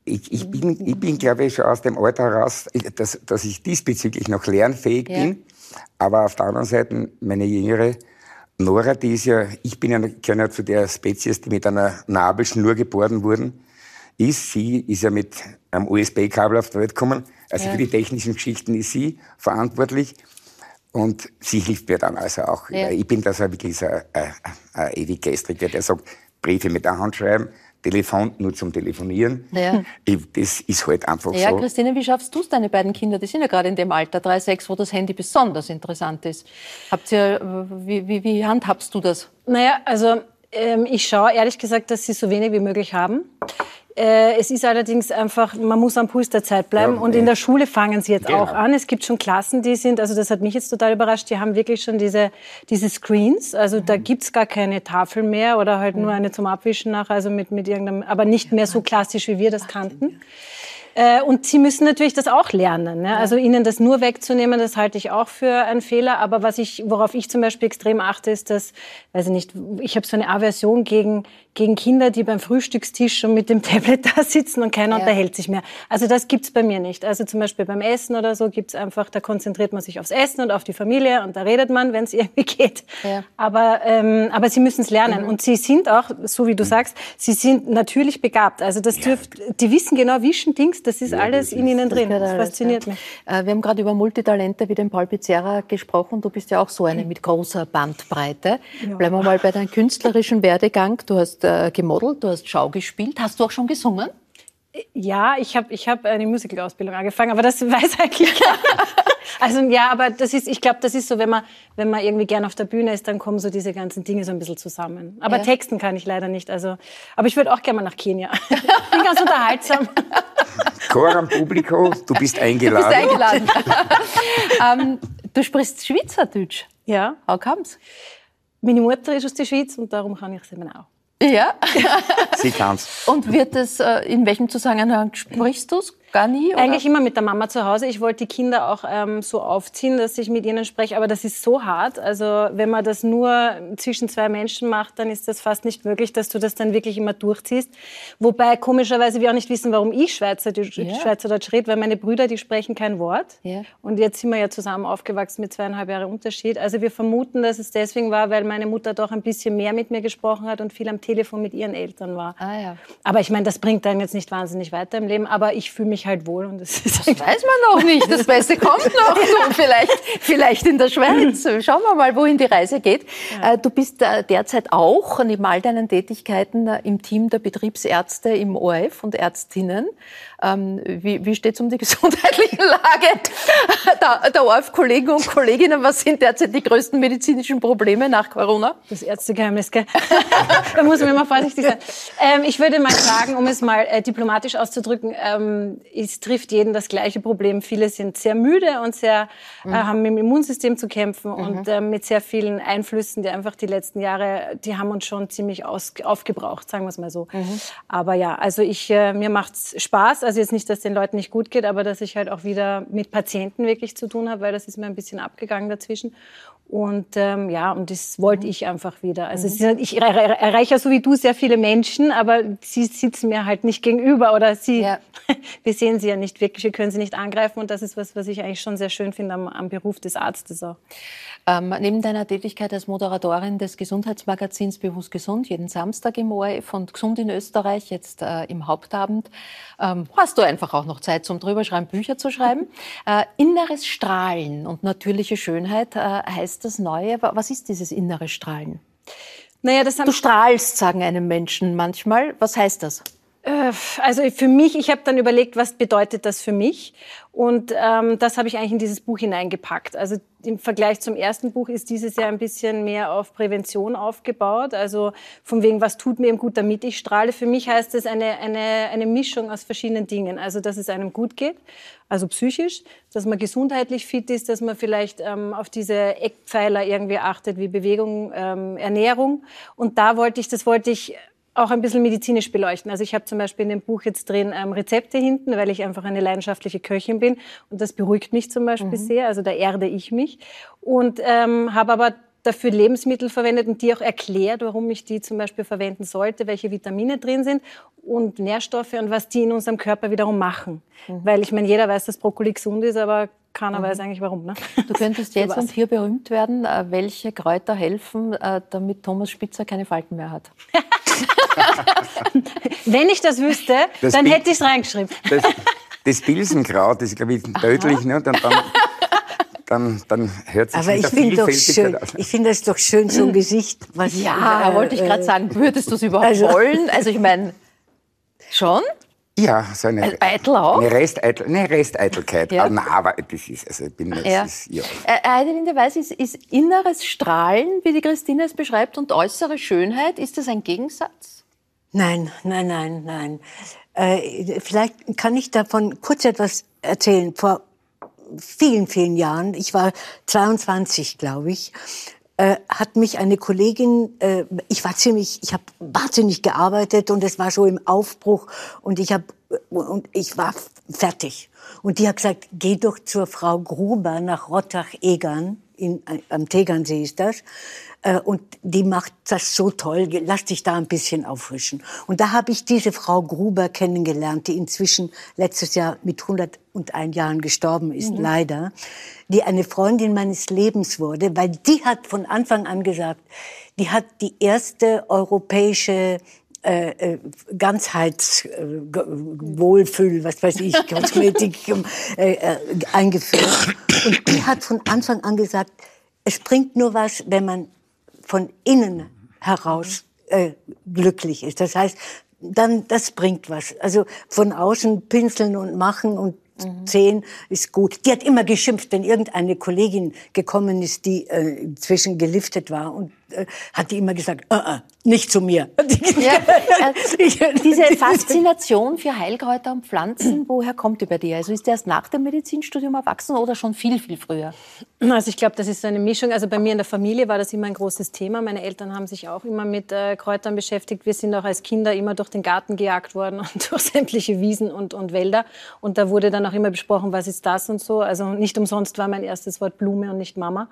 ich, ich, bin, ich bin, glaube ich, schon aus dem Alter heraus, dass, dass ich diesbezüglich noch lernfähig ja. bin. Aber auf der anderen Seite, meine jüngere Nora, die ist ja, ich bin ja, gehöre ja zu der Spezies, die mit einer Nabelschnur geboren wurden, ist. Sie ist ja mit einem USB-Kabel auf die Welt gekommen. Also ja. für die technischen Geschichten ist sie verantwortlich. Und sie hilft mir dann also auch. Ja. Ich bin da so wirklich so ein, ein, ein ewig Gestriger, der sagt, Briefe mit der Hand schreiben, Telefon nur zum Telefonieren. Ja. Ich, das ist halt einfach ja, so. Ja, Christine, wie schaffst du es, deine beiden Kinder? Die sind ja gerade in dem Alter, drei, sechs, wo das Handy besonders interessant ist. Habt ihr, wie, wie, wie handhabst du das? Naja, also ähm, ich schaue ehrlich gesagt, dass sie so wenig wie möglich haben. Äh, es ist allerdings einfach, man muss am Puls der Zeit bleiben. Ja, und in der Schule fangen sie jetzt genau. auch an. Es gibt schon Klassen, die sind, also das hat mich jetzt total überrascht, die haben wirklich schon diese, diese Screens. Also mhm. da gibt's gar keine Tafel mehr oder halt mhm. nur eine zum Abwischen nach, also mit, mit irgendeinem, aber nicht mehr so klassisch, wie wir das kannten. Äh, und sie müssen natürlich das auch lernen. Ne? Also ihnen das nur wegzunehmen, das halte ich auch für einen Fehler. Aber was ich, worauf ich zum Beispiel extrem achte, ist, dass, weiß ich nicht, ich habe so eine Aversion gegen gegen Kinder, die beim Frühstückstisch schon mit dem Tablet da sitzen und keiner ja. unterhält sich mehr. Also das gibt's bei mir nicht. Also zum Beispiel beim Essen oder so gibt's einfach, da konzentriert man sich aufs Essen und auf die Familie und da redet man, wenn es irgendwie geht. Ja. Aber, ähm, aber sie müssen es lernen. Mhm. Und sie sind auch, so wie du mhm. sagst, sie sind natürlich begabt. Also das dürft, die wissen genau, Wischen, Dings, das ist ja, alles das in ihnen drin. Das, das fasziniert mich. Äh, wir haben gerade über Multitalente wie den Paul Pizzerra gesprochen. Du bist ja auch so eine mit großer Bandbreite. Bleiben wir mal bei deinem künstlerischen Werdegang. Du hast äh, gemodelt, du hast Schau gespielt. Hast du auch schon gesungen? Ja, ich habe ich hab eine Musical-Ausbildung angefangen, aber das weiß eigentlich Also ja, aber das ist, ich glaube, das ist so, wenn man, wenn man irgendwie gern auf der Bühne ist, dann kommen so diese ganzen Dinge so ein bisschen zusammen. Aber ja. Texten kann ich leider nicht. Also, aber ich würde auch gerne mal nach Kenia. bin ganz unterhaltsam. Chor am Publikum, du bist eingeladen. Du bist eingeladen. ähm, du sprichst Schweizerdeutsch. Ja. How comes? Meine Mutter ist aus der Schweiz und darum kann ich es eben auch. Ja. Sie kann's. Und wird es, äh, in welchem Zusammenhang sprichst du's? Gar nie? Oder? Eigentlich immer mit der Mama zu Hause. Ich wollte die Kinder auch ähm, so aufziehen, dass ich mit ihnen spreche. Aber das ist so hart. Also wenn man das nur zwischen zwei Menschen macht, dann ist das fast nicht möglich, dass du das dann wirklich immer durchziehst. Wobei komischerweise wir auch nicht wissen, warum ich Schweizerdeutsch, ja. Schweizerdeutsch rede, weil meine Brüder, die sprechen kein Wort. Ja. Und jetzt sind wir ja zusammen aufgewachsen mit zweieinhalb Jahren Unterschied. Also wir vermuten, dass es deswegen war, weil meine Mutter doch ein bisschen mehr mit mir gesprochen hat und viel am Telefon mit ihren Eltern war. Ah, ja. Aber ich meine, das bringt dann jetzt nicht wahnsinnig weiter im Leben. Aber ich fühle mich halt wohl. Und das, das weiß man noch nicht. Das Beste kommt noch. Du, vielleicht, vielleicht in der Schweiz. Schauen wir mal, wohin die Reise geht. Ja. Äh, du bist äh, derzeit auch neben all deinen Tätigkeiten äh, im Team der Betriebsärzte im ORF und Ärztinnen. Ähm, wie wie steht es um die gesundheitliche Lage der, der ORF-Kollegen und Kolleginnen? Was sind derzeit die größten medizinischen Probleme nach Corona? Das Ärztegeheimnis, gell? da muss man immer vorsichtig sein. Ähm, ich würde mal sagen, um es mal äh, diplomatisch auszudrücken, ähm, es trifft jeden das gleiche Problem. Viele sind sehr müde und sehr, äh, mhm. haben mit dem Immunsystem zu kämpfen mhm. und äh, mit sehr vielen Einflüssen, die einfach die letzten Jahre, die haben uns schon ziemlich aus, aufgebraucht, sagen wir es mal so. Mhm. Aber ja, also ich, äh, mir macht's Spaß. Also jetzt nicht, dass den Leuten nicht gut geht, aber dass ich halt auch wieder mit Patienten wirklich zu tun habe, weil das ist mir ein bisschen abgegangen dazwischen. Und ähm, ja, und das wollte ich einfach wieder. Also mhm. ich erreiche ja so wie du sehr viele Menschen, aber sie sitzen mir halt nicht gegenüber oder sie, ja. wir sehen sie ja nicht wirklich, wir können sie nicht angreifen und das ist was, was ich eigentlich schon sehr schön finde am, am Beruf des Arztes auch. Ähm, neben deiner Tätigkeit als Moderatorin des Gesundheitsmagazins Bewusst Gesund, jeden Samstag im ORF und Gesund in Österreich, jetzt äh, im Hauptabend, ähm, hast du einfach auch noch Zeit zum drüberschreiben, Bücher zu schreiben. Äh, inneres Strahlen und natürliche Schönheit äh, heißt das Neue. Was ist dieses innere Strahlen? Naja, das du strahlst, sagen einem Menschen manchmal. Was heißt das? Äh, also für mich, ich habe dann überlegt, was bedeutet das für mich? Und ähm, das habe ich eigentlich in dieses Buch hineingepackt. Also im Vergleich zum ersten Buch ist dieses ja ein bisschen mehr auf Prävention aufgebaut. Also von wegen, was tut mir eben gut, damit ich strahle. Für mich heißt es eine, eine, eine Mischung aus verschiedenen Dingen. Also, dass es einem gut geht, also psychisch, dass man gesundheitlich fit ist, dass man vielleicht ähm, auf diese Eckpfeiler irgendwie achtet, wie Bewegung, ähm, Ernährung. Und da wollte ich, das wollte ich auch ein bisschen medizinisch beleuchten. Also ich habe zum Beispiel in dem Buch jetzt drin ähm, Rezepte hinten, weil ich einfach eine leidenschaftliche Köchin bin und das beruhigt mich zum Beispiel mhm. sehr. Also da erde ich mich und ähm, habe aber dafür Lebensmittel verwendet und die auch erklärt, warum ich die zum Beispiel verwenden sollte, welche Vitamine drin sind und Nährstoffe und was die in unserem Körper wiederum machen. Mhm. Weil ich meine, jeder weiß, dass Brokkoli gesund ist, aber keiner mhm. weiß eigentlich warum. Ne? Du könntest jetzt und hier berühmt werden, äh, welche Kräuter helfen, äh, damit Thomas Spitzer keine Falten mehr hat. Wenn ich das wüsste, das dann hätte ich es reingeschrieben. Das, das Pilsenkraut ist, glaube ich, tödlich. Ne? Dann, dann, dann, dann hört sich Aber ich finde doch schön, aus. ich finde es doch schön, so ein Gesicht. Was ja, äh, wollte ich gerade sagen, würdest du es überhaupt also, wollen? Also ich meine, schon? Ja, so eine, Eitel auch? Eine, Resteitel, eine Resteitelkeit. Ja. Aber, aber das ist, also ich bin, das ja. ist, ja. Heidelinde Weiß ist, ist inneres Strahlen, wie die Christine es beschreibt, und äußere Schönheit. Ist das ein Gegensatz? Nein, nein, nein, nein. Äh, vielleicht kann ich davon kurz etwas erzählen. Vor vielen, vielen Jahren, ich war 22, glaube ich, äh, hat mich eine Kollegin, äh, ich war ziemlich, ich habe wahnsinnig gearbeitet und es war so im Aufbruch und ich habe und ich war fertig. Und die hat gesagt, geh doch zur Frau Gruber nach Rottach-Egern, am Tegernsee ist das. Äh, und die macht das so toll. Lass dich da ein bisschen auffrischen. Und da habe ich diese Frau Gruber kennengelernt, die inzwischen letztes Jahr mit 101 Jahren gestorben ist, mhm. leider, die eine Freundin meines Lebens wurde, weil die hat von Anfang an gesagt, die hat die erste europäische äh, äh Ganzheits äh, Wohlfühl, was weiß ich, Kosmetik äh, äh, eingeführt. Und die hat von Anfang an gesagt, es bringt nur was, wenn man von innen heraus äh, glücklich ist. Das heißt, dann das bringt was. Also von außen pinseln und machen und mhm. zehn ist gut. Die hat immer geschimpft, wenn irgendeine Kollegin gekommen ist, die äh, inzwischen geliftet war und hat die immer gesagt, uh -uh, nicht zu mir. Ja, äh, diese Faszination für Heilkräuter und Pflanzen, woher kommt die bei dir? Also ist die erst nach dem Medizinstudium erwachsen oder schon viel, viel früher? Also ich glaube, das ist so eine Mischung. Also bei mir in der Familie war das immer ein großes Thema. Meine Eltern haben sich auch immer mit äh, Kräutern beschäftigt. Wir sind auch als Kinder immer durch den Garten gejagt worden und durch sämtliche Wiesen und, und Wälder. Und da wurde dann auch immer besprochen, was ist das und so. Also nicht umsonst war mein erstes Wort Blume und nicht Mama.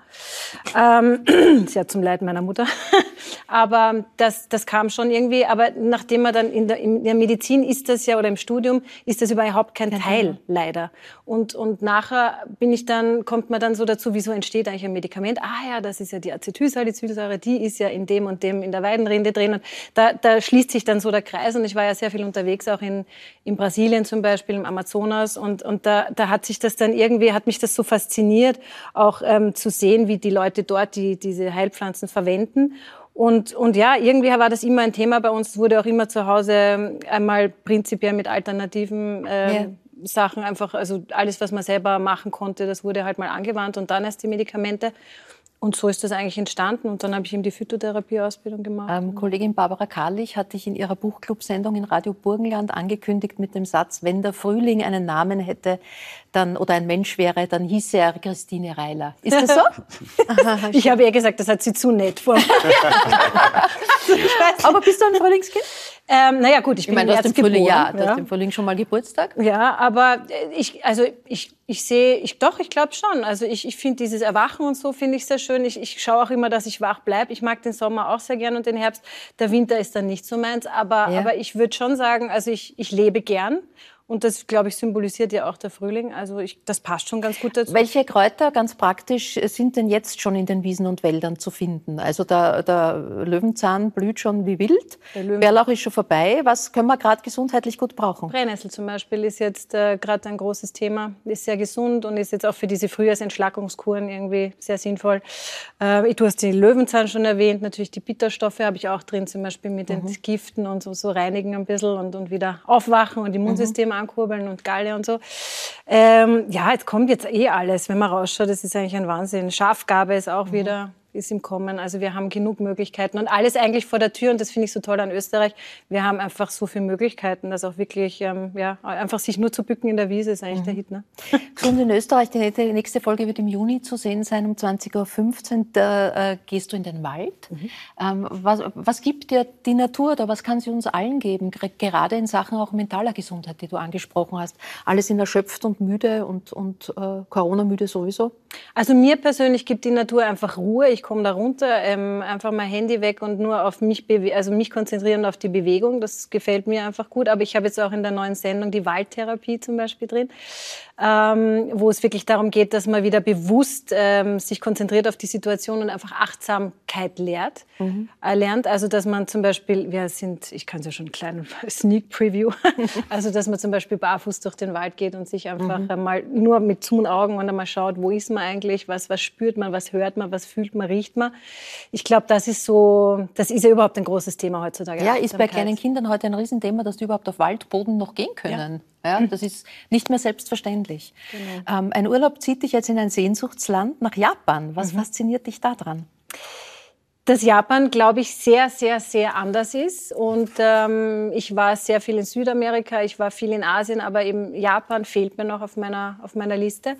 Ähm, sehr zum Leid meiner Mutter. Aber das, das kam schon irgendwie. Aber nachdem man dann in der, in der Medizin ist das ja oder im Studium ist das überhaupt kein Teil leider. Und, und nachher bin ich dann, kommt man dann so dazu, wieso entsteht eigentlich ein Medikament? Ah ja, das ist ja die Acetylsalicylsäure, die ist ja in dem und dem in der Weidenrinde drin. Und da, da schließt sich dann so der Kreis. Und ich war ja sehr viel unterwegs, auch in, in Brasilien zum Beispiel, im Amazonas. Und, und da, da hat sich das dann irgendwie, hat mich das so fasziniert, auch ähm, zu sehen, wie die Leute dort die, diese Heilpflanzen verwenden. Und, und ja, irgendwie war das immer ein Thema bei uns. Es wurde auch immer zu Hause einmal prinzipiell mit alternativen äh, ja. Sachen einfach, also alles, was man selber machen konnte, das wurde halt mal angewandt und dann erst die Medikamente. Und so ist das eigentlich entstanden. Und dann habe ich eben die Phytotherapie-Ausbildung gemacht. Ähm, Kollegin Barbara Karlich hat dich in ihrer Buchclub-Sendung in Radio Burgenland angekündigt mit dem Satz, wenn der Frühling einen Namen hätte dann, oder ein Mensch wäre, dann hieße er Christine Reiler. Ist das so? ich habe ihr gesagt, das hat sie zu nett vor. Aber bist du ein Frühlingskind? Ähm, naja, gut, ich, bin ich meine, im du hast im Frühling, ja, du hast im Frühling schon mal Geburtstag. Ja, aber äh, ich, also ich, ich sehe, ich, doch, ich glaube schon. Also ich, ich finde dieses Erwachen und so finde ich sehr schön. Ich, ich schaue auch immer, dass ich wach bleibe. Ich mag den Sommer auch sehr gern und den Herbst. Der Winter ist dann nicht so meins. Aber, ja. aber ich würde schon sagen, also ich, ich lebe gern und das, glaube ich, symbolisiert ja auch der Frühling. Also ich, das passt schon ganz gut dazu. Welche Kräuter ganz praktisch sind denn jetzt schon in den Wiesen und Wäldern zu finden? Also der, der Löwenzahn blüht schon wie wild. Der Bärlauch ist schon vorbei. Was können wir gerade gesundheitlich gut brauchen? Brennnessel zum Beispiel ist jetzt äh, gerade ein großes Thema. Ist sehr gesund und ist jetzt auch für diese Frühjahrsentschlackungskuren irgendwie sehr sinnvoll. Äh, du hast den Löwenzahn schon erwähnt. Natürlich die Bitterstoffe habe ich auch drin, zum Beispiel mit mhm. Entgiften und so, so reinigen ein bisschen und, und wieder aufwachen und Immunsystem mhm ankurbeln und Galle und so. Ähm, ja, jetzt kommt jetzt eh alles, wenn man rausschaut. Das ist eigentlich ein Wahnsinn. Schafgabe ist auch mhm. wieder ist im Kommen. Also wir haben genug Möglichkeiten und alles eigentlich vor der Tür. Und das finde ich so toll an Österreich. Wir haben einfach so viele Möglichkeiten, dass auch wirklich, ähm, ja, einfach sich nur zu bücken in der Wiese ist eigentlich mhm. der Hit. Ne? Und in Österreich, die nächste Folge wird im Juni zu sehen sein, um 20.15 Uhr. Da äh, gehst du in den Wald. Mhm. Ähm, was, was gibt dir die Natur oder was kann sie uns allen geben? Gerade in Sachen auch mentaler Gesundheit, die du angesprochen hast. Alle sind erschöpft und müde und, und äh, Corona-müde sowieso. Also mir persönlich gibt die Natur einfach Ruhe. Ich komme da runter, ähm, einfach mein Handy weg und nur auf mich, also mich konzentrieren auf die Bewegung. Das gefällt mir einfach gut. Aber ich habe jetzt auch in der neuen Sendung die Waldtherapie zum Beispiel drin ähm, wo es wirklich darum geht, dass man wieder bewusst ähm, sich konzentriert auf die Situation und einfach Achtsamkeit lehrt, mhm. äh, lernt. Also dass man zum Beispiel, wir sind, ich kann es ja schon einen kleinen Sneak Preview, also dass man zum Beispiel barfuß durch den Wald geht und sich einfach mhm. mal nur mit Zu und Augen und einmal schaut, wo ist man eigentlich, was, was spürt man, was hört man, was fühlt man, riecht man. Ich glaube, das ist so, das ist ja überhaupt ein großes Thema heutzutage. Ja, ist bei kleinen Kindern heute ein Riesenthema, dass die überhaupt auf Waldboden noch gehen können. Ja. Ja, das ist nicht mehr selbstverständlich. Genau. Ähm, ein Urlaub zieht dich jetzt in ein Sehnsuchtsland nach Japan. Was mhm. fasziniert dich daran? Dass Japan, glaube ich, sehr, sehr, sehr anders ist. Und ähm, ich war sehr viel in Südamerika, ich war viel in Asien, aber eben Japan fehlt mir noch auf meiner, auf meiner Liste.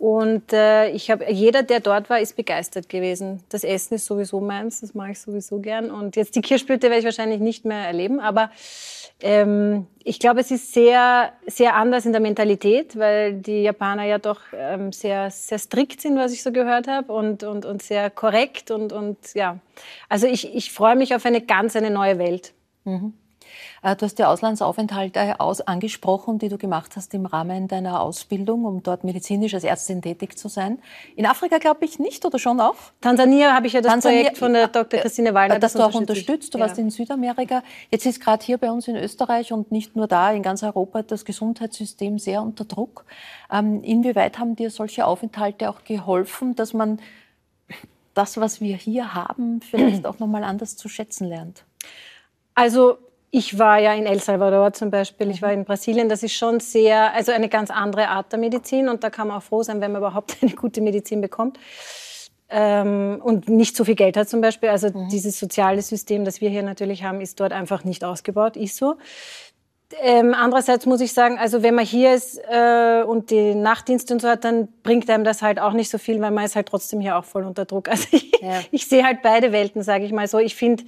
Und äh, ich habe jeder, der dort war, ist begeistert gewesen. Das Essen ist sowieso meins, das mache ich sowieso gern. Und jetzt die Kirschblüte werde ich wahrscheinlich nicht mehr erleben, aber ähm, ich glaube, es ist sehr, sehr anders in der Mentalität, weil die Japaner ja doch ähm, sehr, sehr strikt sind, was ich so gehört habe, und, und, und sehr korrekt und, und ja. Also ich, ich freue mich auf eine ganz eine neue Welt. Mhm. Äh, du hast die Auslandsaufenthalte aus angesprochen, die du gemacht hast im Rahmen deiner Ausbildung, um dort medizinisch als Ärztin tätig zu sein. In Afrika glaube ich nicht oder schon auch? Tansania habe ich ja das Tansania, Projekt von der Dr. Äh, Christine Wallner. Das, das du auch unterstützt. Du ja. warst in Südamerika. Jetzt ist gerade hier bei uns in Österreich und nicht nur da, in ganz Europa das Gesundheitssystem sehr unter Druck. Ähm, inwieweit haben dir solche Aufenthalte auch geholfen, dass man das, was wir hier haben, vielleicht auch nochmal anders zu schätzen lernt? Also ich war ja in El Salvador zum Beispiel, ich war in Brasilien. Das ist schon sehr, also eine ganz andere Art der Medizin. Und da kann man auch froh sein, wenn man überhaupt eine gute Medizin bekommt. Ähm, und nicht so viel Geld hat zum Beispiel. Also mhm. dieses soziale System, das wir hier natürlich haben, ist dort einfach nicht ausgebaut, ist so. Ähm, andererseits muss ich sagen, also wenn man hier ist äh, und die Nachtdienste und so hat, dann bringt einem das halt auch nicht so viel, weil man ist halt trotzdem hier auch voll unter Druck. Also ich, ja. ich sehe halt beide Welten, sage ich mal so. Ich finde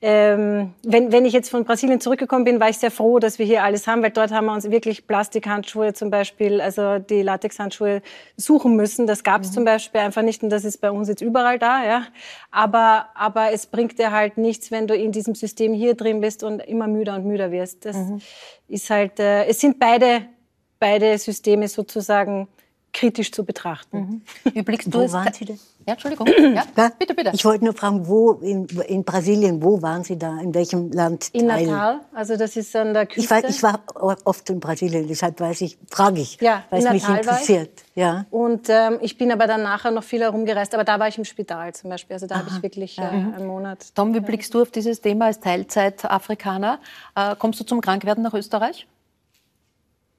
ähm, wenn, wenn ich jetzt von Brasilien zurückgekommen bin, war ich sehr froh, dass wir hier alles haben, weil dort haben wir uns wirklich Plastikhandschuhe zum Beispiel, also die Latexhandschuhe suchen müssen. Das gab es mhm. zum Beispiel einfach nicht und das ist bei uns jetzt überall da. Ja. Aber, aber es bringt dir halt nichts, wenn du in diesem System hier drin bist und immer müder und müder wirst. Das mhm. ist halt, äh, es sind beide, beide Systeme sozusagen kritisch zu betrachten. Mhm. Wie blickst du wo waren Sie denn? Ja, Entschuldigung. Ja, bitte, bitte. Ich wollte nur fragen, wo in, in, Brasilien, wo waren Sie da? In welchem Land? In Natal, also das ist an der Küste. Ich war, ich war oft in Brasilien, deshalb weiß ich, frage ich, ja, weil es mich interessiert. Ja. Und ähm, ich bin aber dann nachher noch viel herumgereist, aber da war ich im Spital zum Beispiel, also da habe ich wirklich äh, einen Monat. Tom, wie blickst du auf dieses Thema als Teilzeit-Afrikaner? Äh, kommst du zum Krankwerden nach Österreich?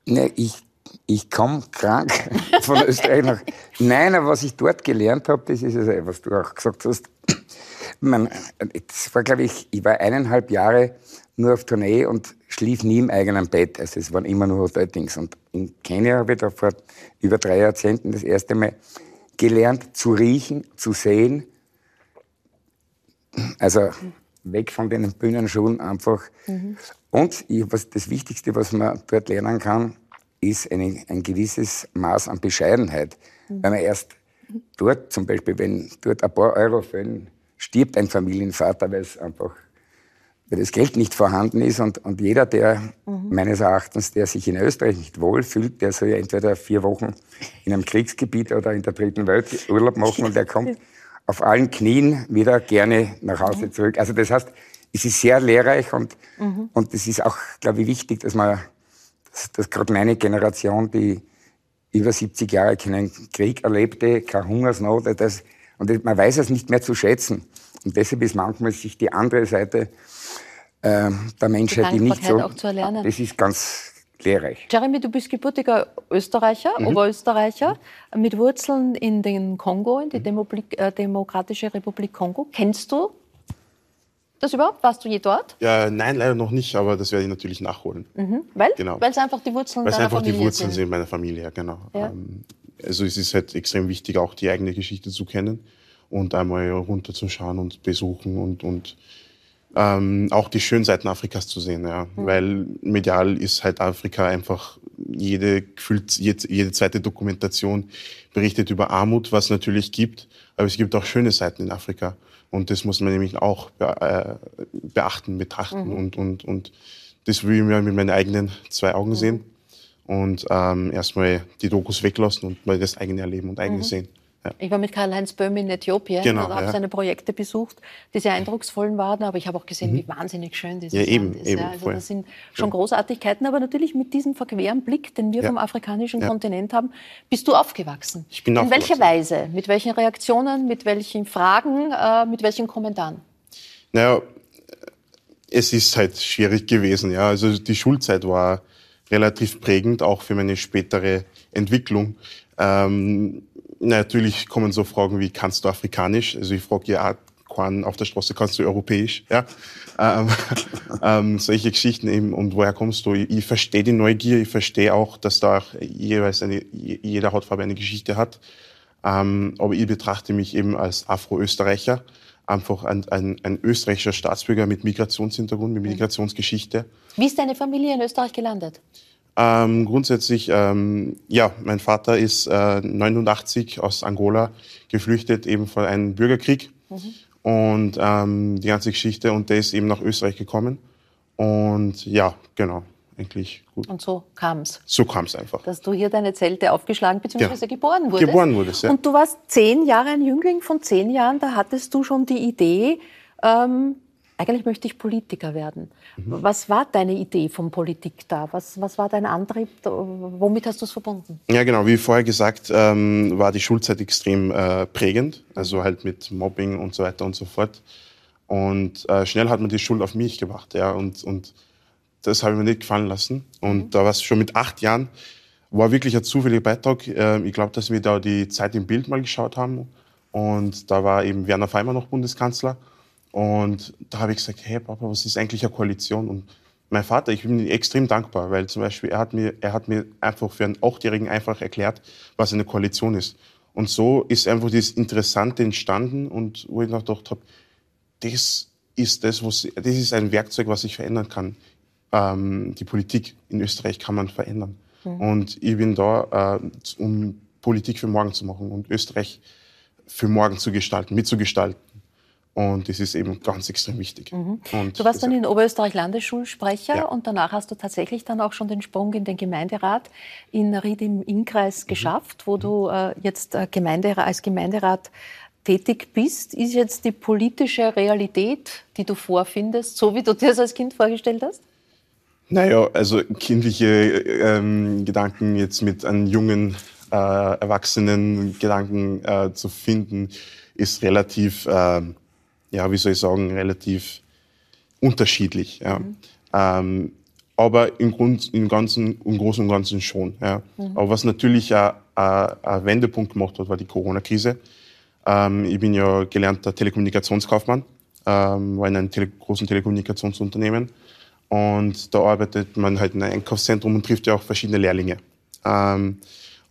Nee, ich ich komme krank von Österreich nach. Nein, aber was ich dort gelernt habe, das ist es, was du auch gesagt hast. Man, das war, glaube ich, ich war eineinhalb Jahre nur auf Tournee und schlief nie im eigenen Bett. Also es waren immer nur Hoteldings. Und in Kenia habe ich da vor über drei Jahrzehnten das erste Mal gelernt zu riechen, zu sehen. Also weg von den Bühnenschulen einfach. Mhm. Und ich, was, das Wichtigste, was man dort lernen kann, ist eine, ein gewisses Maß an Bescheidenheit. Mhm. Weil man erst dort, zum Beispiel, wenn dort ein paar Euro fehlen, stirbt ein Familienvater, weil es einfach weil das Geld nicht vorhanden ist und, und jeder, der mhm. meines Erachtens, der sich in Österreich nicht wohlfühlt, der soll ja entweder vier Wochen in einem Kriegsgebiet oder in der dritten Welt Urlaub machen und der kommt auf allen Knien wieder gerne nach Hause mhm. zurück. Also das heißt, es ist sehr lehrreich und, mhm. und es ist auch, glaube ich, wichtig, dass man, dass, gerade meine Generation, die über 70 Jahre keinen Krieg erlebte, keine Hungersnot, das, und man weiß es nicht mehr zu schätzen. Und deshalb ist manchmal sich die andere Seite äh, der Menschheit, die, die nicht so. Auch zu erlernen. Das ist ganz lehrreich. Jeremy, du bist gebürtiger Österreicher, mhm. Oberösterreicher, mit Wurzeln in den Kongo, in die Demoblik, äh, Demokratische Republik Kongo. Kennst du das überhaupt? Warst du je dort? Ja, nein, leider noch nicht, aber das werde ich natürlich nachholen. Mhm. Weil? Genau. Weil es einfach die Wurzeln Weil es einfach Familie die Wurzeln sind. sind meiner Familie, genau. Ja. Ähm, also es ist halt extrem wichtig, auch die eigene Geschichte zu kennen und einmal runterzuschauen und besuchen und, und ähm, auch die schönen Seiten Afrikas zu sehen, ja. Mhm. Weil medial ist halt Afrika einfach jede gefühlt jede, jede zweite Dokumentation berichtet über Armut, was natürlich gibt, aber es gibt auch schöne Seiten in Afrika und das muss man nämlich auch äh, beachten, betrachten mhm. und und und das will ich mir mit meinen eigenen zwei Augen mhm. sehen und ähm, erstmal die Dokus weglassen und mal das eigene erleben und eigene mhm. sehen. Ja. Ich war mit Karl-Heinz Böhm in Äthiopien genau, und habe ja. seine Projekte besucht, die sehr eindrucksvoll waren, aber ich habe auch gesehen, mhm. wie wahnsinnig schön dieses ja, eben, Land ist. Eben, ja. Also das sind schon Großartigkeiten, aber natürlich mit diesem verqueren Blick, den wir vom afrikanischen Kontinent haben, bist du aufgewachsen. Ich bin aufgewachsen. In welcher Weise? Mit welchen Reaktionen? Mit welchen Fragen? Äh, mit welchen Kommentaren? Naja, es ist halt schwierig gewesen. Ja. Also die Schulzeit war relativ prägend, auch für meine spätere Entwicklung. Ähm, Natürlich kommen so Fragen wie, kannst du Afrikanisch? Also ich frage ja, Quan auf der Straße, kannst du Europäisch? Ja, ähm, ähm, solche Geschichten eben. Und woher kommst du? Ich, ich verstehe die Neugier, ich verstehe auch, dass da auch jeweils eine, jeder Hautfarbe eine Geschichte hat. Ähm, aber ich betrachte mich eben als Afro-Österreicher, einfach ein, ein, ein österreichischer Staatsbürger mit Migrationshintergrund, mit mhm. Migrationsgeschichte. Wie ist deine Familie in Österreich gelandet? Ähm, grundsätzlich, ähm, ja, mein Vater ist äh, 89 aus Angola geflüchtet, eben vor einem Bürgerkrieg. Mhm. Und ähm, die ganze Geschichte, und der ist eben nach Österreich gekommen. Und ja, genau, eigentlich gut. Und so kam es. So kam es einfach. Dass du hier deine Zelte aufgeschlagen bzw. Ja. geboren wurdest. Geboren wurdest, ja. Und du warst zehn Jahre ein Jüngling von zehn Jahren, da hattest du schon die Idee, ähm, eigentlich möchte ich Politiker werden. Mhm. Was war deine Idee von Politik da? Was, was war dein Antrieb? Womit hast du es verbunden? Ja, genau. Wie vorher gesagt, ähm, war die Schulzeit extrem äh, prägend. Also halt mit Mobbing und so weiter und so fort. Und äh, schnell hat man die Schuld auf mich gebracht. Ja, und, und das habe ich mir nicht gefallen lassen. Und mhm. da war es schon mit acht Jahren, war wirklich ein zufälliger Beitrag. Äh, ich glaube, dass wir da die Zeit im Bild mal geschaut haben. Und da war eben Werner Feimer noch Bundeskanzler. Und da habe ich gesagt, hey Papa, was ist eigentlich eine Koalition? Und mein Vater, ich bin ihm extrem dankbar, weil zum Beispiel er hat mir, er hat mir einfach für einen Achtjährigen einfach erklärt, was eine Koalition ist. Und so ist einfach das Interessante entstanden und wo ich noch gedacht habe, das ist das, was, das ist ein Werkzeug, was ich verändern kann. Ähm, die Politik in Österreich kann man verändern. Mhm. Und ich bin da, äh, um Politik für morgen zu machen und Österreich für morgen zu gestalten, mitzugestalten. Und das ist eben ganz extrem wichtig. Mhm. du warst dann in Oberösterreich Landesschulsprecher ja. und danach hast du tatsächlich dann auch schon den Sprung in den Gemeinderat in Ried im Innkreis mhm. geschafft, wo mhm. du äh, jetzt äh, Gemeinde, als Gemeinderat tätig bist. Ist jetzt die politische Realität, die du vorfindest, so wie du dir das als Kind vorgestellt hast? Naja, also kindliche ähm, Gedanken jetzt mit einem jungen, äh, erwachsenen Gedanken äh, zu finden, ist relativ... Ja, wie soll ich sagen, relativ unterschiedlich. Ja. Mhm. Ähm, aber im, Grund, im, Ganzen, im Großen und Ganzen schon. Ja. Mhm. Aber was natürlich ein, ein Wendepunkt gemacht hat, war die Corona-Krise. Ähm, ich bin ja gelernter Telekommunikationskaufmann, ähm, war in einem tele großen Telekommunikationsunternehmen. Und da arbeitet man halt in einem Einkaufszentrum und trifft ja auch verschiedene Lehrlinge. Ähm,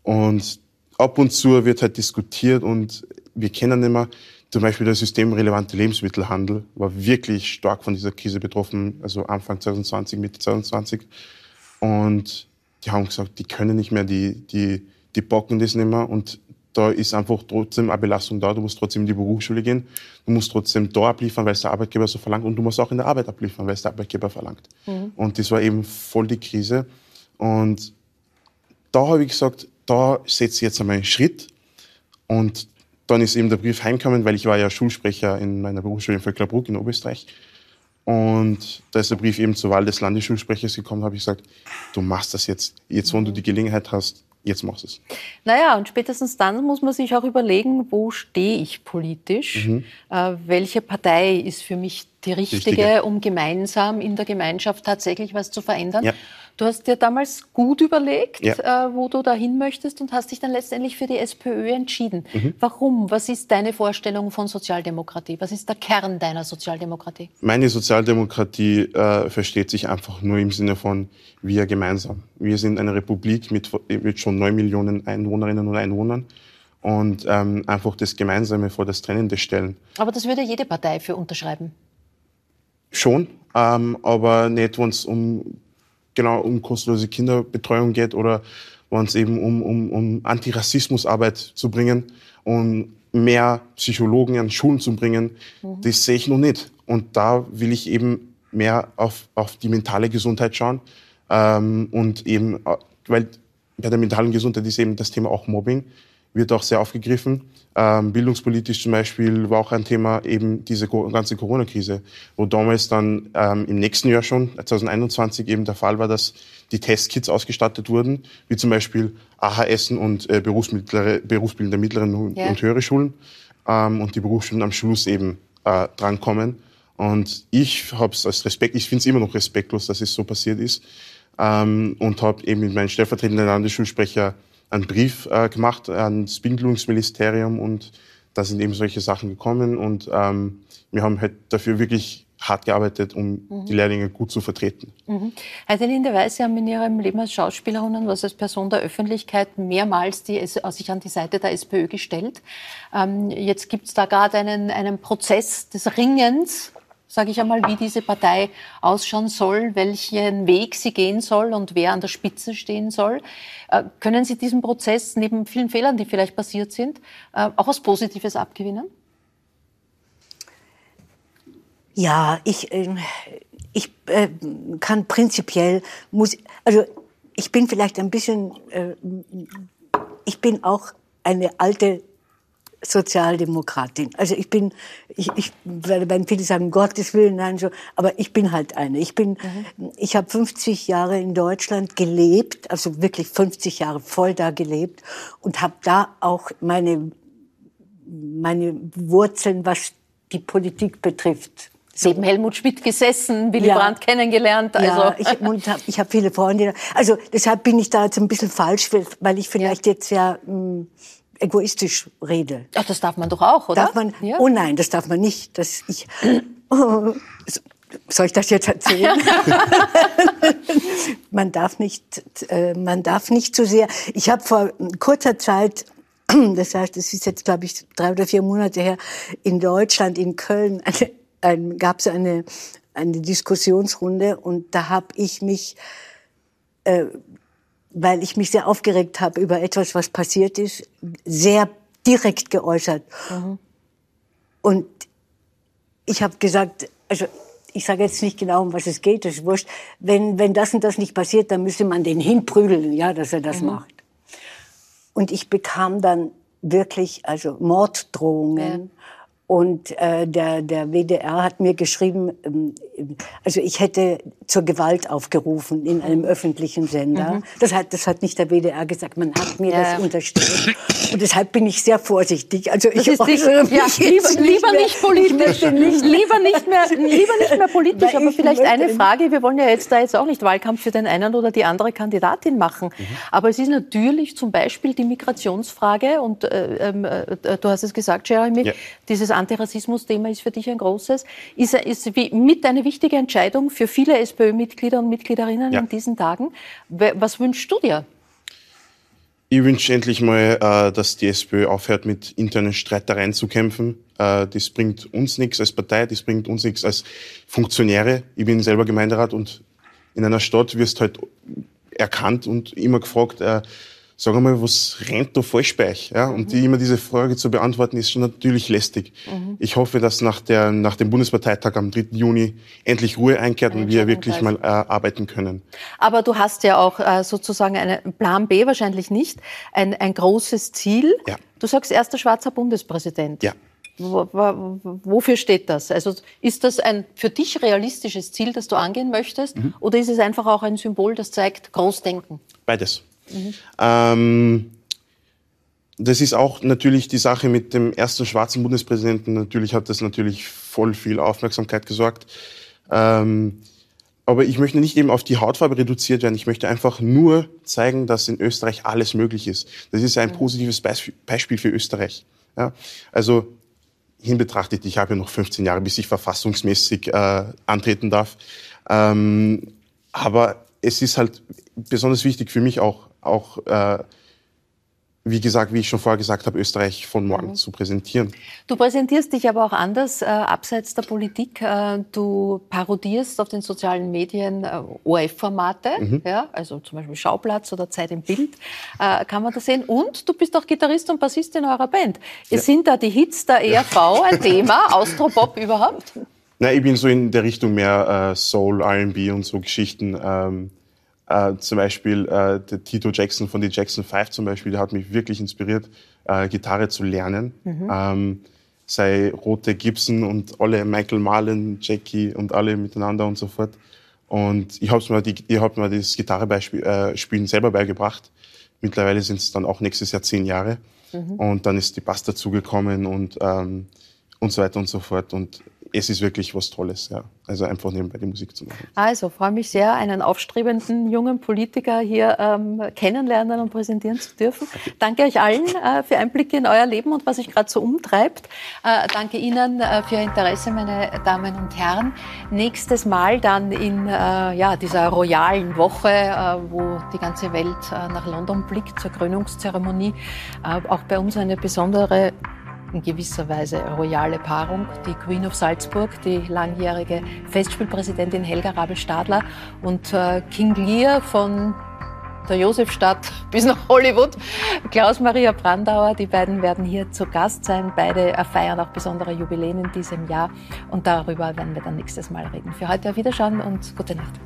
und ab und zu wird halt diskutiert und wir kennen immer zum Beispiel der systemrelevante Lebensmittelhandel war wirklich stark von dieser Krise betroffen, also Anfang 2020, Mitte 2020. Und die haben gesagt, die können nicht mehr, die, die, die bocken das nicht mehr. Und da ist einfach trotzdem eine Belastung da. Du musst trotzdem in die Berufsschule gehen. Du musst trotzdem da abliefern, weil es der Arbeitgeber so verlangt. Und du musst auch in der Arbeit abliefern, weil es der Arbeitgeber verlangt. Mhm. Und das war eben voll die Krise. Und da habe ich gesagt, da setze ich jetzt einmal einen Schritt. Und dann ist eben der Brief heimgekommen, weil ich war ja Schulsprecher in meiner Berufsschule in Vöcklerbruck in Oberösterreich. Und da ist der Brief eben zur Wahl des Landesschulsprechers gekommen, habe ich gesagt, du machst das jetzt. Jetzt, wenn du die Gelegenheit hast, jetzt machst du es. Naja, und spätestens dann muss man sich auch überlegen, wo stehe ich politisch? Mhm. Äh, welche Partei ist für mich die richtige, richtige, um gemeinsam in der Gemeinschaft tatsächlich was zu verändern? Ja. Du hast dir damals gut überlegt, ja. äh, wo du dahin möchtest und hast dich dann letztendlich für die SPÖ entschieden. Mhm. Warum? Was ist deine Vorstellung von Sozialdemokratie? Was ist der Kern deiner Sozialdemokratie? Meine Sozialdemokratie äh, versteht sich einfach nur im Sinne von wir gemeinsam. Wir sind eine Republik mit, mit schon neun Millionen Einwohnerinnen und Einwohnern und ähm, einfach das Gemeinsame vor das Trennende stellen. Aber das würde jede Partei für unterschreiben. Schon, ähm, aber nicht, wenn es um genau um kostenlose Kinderbetreuung geht oder wenn es eben um, um, um Antirassismusarbeit zu bringen und mehr Psychologen an Schulen zu bringen, mhm. das sehe ich noch nicht. Und da will ich eben mehr auf, auf die mentale Gesundheit schauen ähm, und eben, äh, weil bei der mentalen Gesundheit ist eben das Thema auch Mobbing wird auch sehr aufgegriffen. Ähm, bildungspolitisch zum Beispiel war auch ein Thema eben diese ganze Corona-Krise, wo damals dann ähm, im nächsten Jahr schon, 2021 eben der Fall war, dass die Testkits ausgestattet wurden, wie zum Beispiel AHS und äh, berufsbildende mittleren und, ja. und höhere Schulen ähm, und die Berufsschulen am Schluss eben äh, drankommen. Und ich habe es als Respekt, ich finde es immer noch respektlos, dass es so passiert ist ähm, und habe eben mit meinem stellvertretenden Landesschulsprecher einen Brief äh, gemacht ans Bildungsministerium und da sind eben solche Sachen gekommen und ähm, wir haben halt dafür wirklich hart gearbeitet, um mhm. die Lehrlinge gut zu vertreten. Mhm. Heidelinde Weiß, Sie haben in Ihrem Leben als Schauspielerin und als Person der Öffentlichkeit mehrmals die, sich an die Seite der SPÖ gestellt. Ähm, jetzt gibt es da gerade einen, einen Prozess des Ringens sage ich einmal, wie diese Partei ausschauen soll, welchen Weg sie gehen soll und wer an der Spitze stehen soll. Äh, können Sie diesen Prozess neben vielen Fehlern, die vielleicht passiert sind, äh, auch was Positives abgewinnen? Ja, ich, äh, ich kann prinzipiell, muss, also ich bin vielleicht ein bisschen, äh, ich bin auch eine alte Sozialdemokratin. Also ich bin, ich, ich wenn viele sagen, Gottes Willen, nein, so, aber ich bin halt eine. Ich bin, mhm. ich habe 50 Jahre in Deutschland gelebt, also wirklich 50 Jahre voll da gelebt und habe da auch meine, meine Wurzeln, was die Politik betrifft. So. Neben Helmut Schmidt gesessen, Willy ja. Brandt kennengelernt. Also. Ja, ich, und hab, ich habe viele Freunde. Also deshalb bin ich da jetzt ein bisschen falsch, weil ich vielleicht ja. jetzt ja mh, hm, egoistisch rede. Ach, das darf man doch auch, oder? Darf man? Ja. Oh nein, das darf man nicht. Das ich. Oh, soll ich das jetzt erzählen? man darf nicht, äh, man darf nicht zu sehr. Ich habe vor kurzer Zeit, das heißt, es ist jetzt glaube ich drei oder vier Monate her, in Deutschland, in Köln, gab es eine eine Diskussionsrunde und da habe ich mich äh, weil ich mich sehr aufgeregt habe über etwas, was passiert ist, sehr direkt geäußert. Mhm. Und ich habe gesagt, also ich sage jetzt nicht genau, um was es geht, das ist wurscht. Wenn, wenn das und das nicht passiert, dann müsste man den hinprügeln, ja, dass er das mhm. macht. Und ich bekam dann wirklich also Morddrohungen. Ja. Und äh, der, der WDR hat mir geschrieben, ähm, also ich hätte zur Gewalt aufgerufen in einem öffentlichen Sender. Mhm. Das, hat, das hat nicht der WDR gesagt, man hat mir ja. das unterstellt. Und deshalb bin ich sehr vorsichtig. Also ich das ist ja, lieber, lieber nicht politisch. Nicht, lieber, nicht mehr, lieber nicht mehr politisch. aber vielleicht eine Frage. Wir wollen ja jetzt da jetzt auch nicht Wahlkampf für den einen oder die andere Kandidatin machen. Mhm. Aber es ist natürlich zum Beispiel die Migrationsfrage. Und äh, ähm, äh, du hast es gesagt, Jeremy, ja. dieses Antirassismus-Thema ist für dich ein großes. Ist, ist wie, mit eine wichtige Entscheidung für viele SPÖ-Mitglieder und Mitgliederinnen ja. in diesen Tagen. Was wünschst du dir? Ich wünsche endlich mal, äh, dass die SPÖ aufhört, mit internen Streitereien zu kämpfen. Äh, das bringt uns nichts als Partei, das bringt uns nichts als Funktionäre. Ich bin selber Gemeinderat und in einer Stadt wirst halt erkannt und immer gefragt, äh, sag mal, was rennt da falsch bei euch? Ja? Und die, immer diese Frage zu beantworten, ist schon natürlich lästig. Mhm. Ich hoffe, dass nach, der, nach dem Bundesparteitag am 3. Juni endlich Ruhe einkehrt und wir wirklich mal äh, arbeiten können. Aber du hast ja auch äh, sozusagen einen Plan B wahrscheinlich nicht, ein, ein großes Ziel. Ja. Du sagst erster schwarzer Bundespräsident. Ja. Wofür steht das? Also ist das ein für dich realistisches Ziel, das du angehen möchtest? Mhm. Oder ist es einfach auch ein Symbol, das zeigt Großdenken? Beides. Mhm. Ähm, das ist auch natürlich die Sache mit dem ersten schwarzen Bundespräsidenten. Natürlich hat das natürlich voll viel Aufmerksamkeit gesorgt. Ähm, aber ich möchte nicht eben auf die Hautfarbe reduziert werden. Ich möchte einfach nur zeigen, dass in Österreich alles möglich ist. Das ist ein positives Beispiel für Österreich. Ja? Also hin betrachtet, ich habe ja noch 15 Jahre, bis ich verfassungsmäßig äh, antreten darf. Ähm, aber es ist halt besonders wichtig für mich auch, auch äh, wie gesagt, wie ich schon vorher gesagt habe, Österreich von morgen mhm. zu präsentieren. Du präsentierst dich aber auch anders, äh, abseits der Politik. Äh, du parodierst auf den sozialen Medien äh, ORF-Formate, mhm. ja, also zum Beispiel Schauplatz oder Zeit im Bild, äh, kann man das sehen. Und du bist auch Gitarrist und Bassist in eurer Band. Ja. Sind da die Hits der ERV ein Thema, Austropop überhaupt? Nein, ich bin so in der Richtung mehr äh, Soul, R&B und so Geschichten. Ähm, äh, zum Beispiel äh, der Tito Jackson von den Jackson 5 zum Beispiel, der hat mich wirklich inspiriert, äh, Gitarre zu lernen. Mhm. Ähm, sei Rote Gibson und alle Michael Marlin, Jackie und alle miteinander und so fort. Und ich habe mir, die, ich hab mir das Gitarrespielen äh, selber beigebracht. Mittlerweile sind es dann auch nächstes Jahr zehn Jahre. Mhm. Und dann ist die Bass dazugekommen und, ähm, und so weiter und so fort. Und es ist wirklich was Tolles, ja. Also einfach nebenbei die Musik zu machen. Also freue mich sehr, einen aufstrebenden jungen Politiker hier ähm, kennenlernen und präsentieren zu dürfen. Danke euch allen äh, für Einblicke in euer Leben und was sich gerade so umtreibt. Äh, danke Ihnen äh, für Ihr Interesse, meine Damen und Herren. Nächstes Mal dann in äh, ja, dieser royalen Woche, äh, wo die ganze Welt äh, nach London blickt zur Krönungszeremonie, auch bei uns eine besondere in gewisser Weise royale Paarung. Die Queen of Salzburg, die langjährige Festspielpräsidentin Helga Rabel-Stadler und äh, King Lear von der Josefstadt bis nach Hollywood. Klaus-Maria Brandauer, die beiden werden hier zu Gast sein. Beide feiern auch besondere Jubiläen in diesem Jahr und darüber werden wir dann nächstes Mal reden. Für heute auf Wiederschauen und gute Nacht.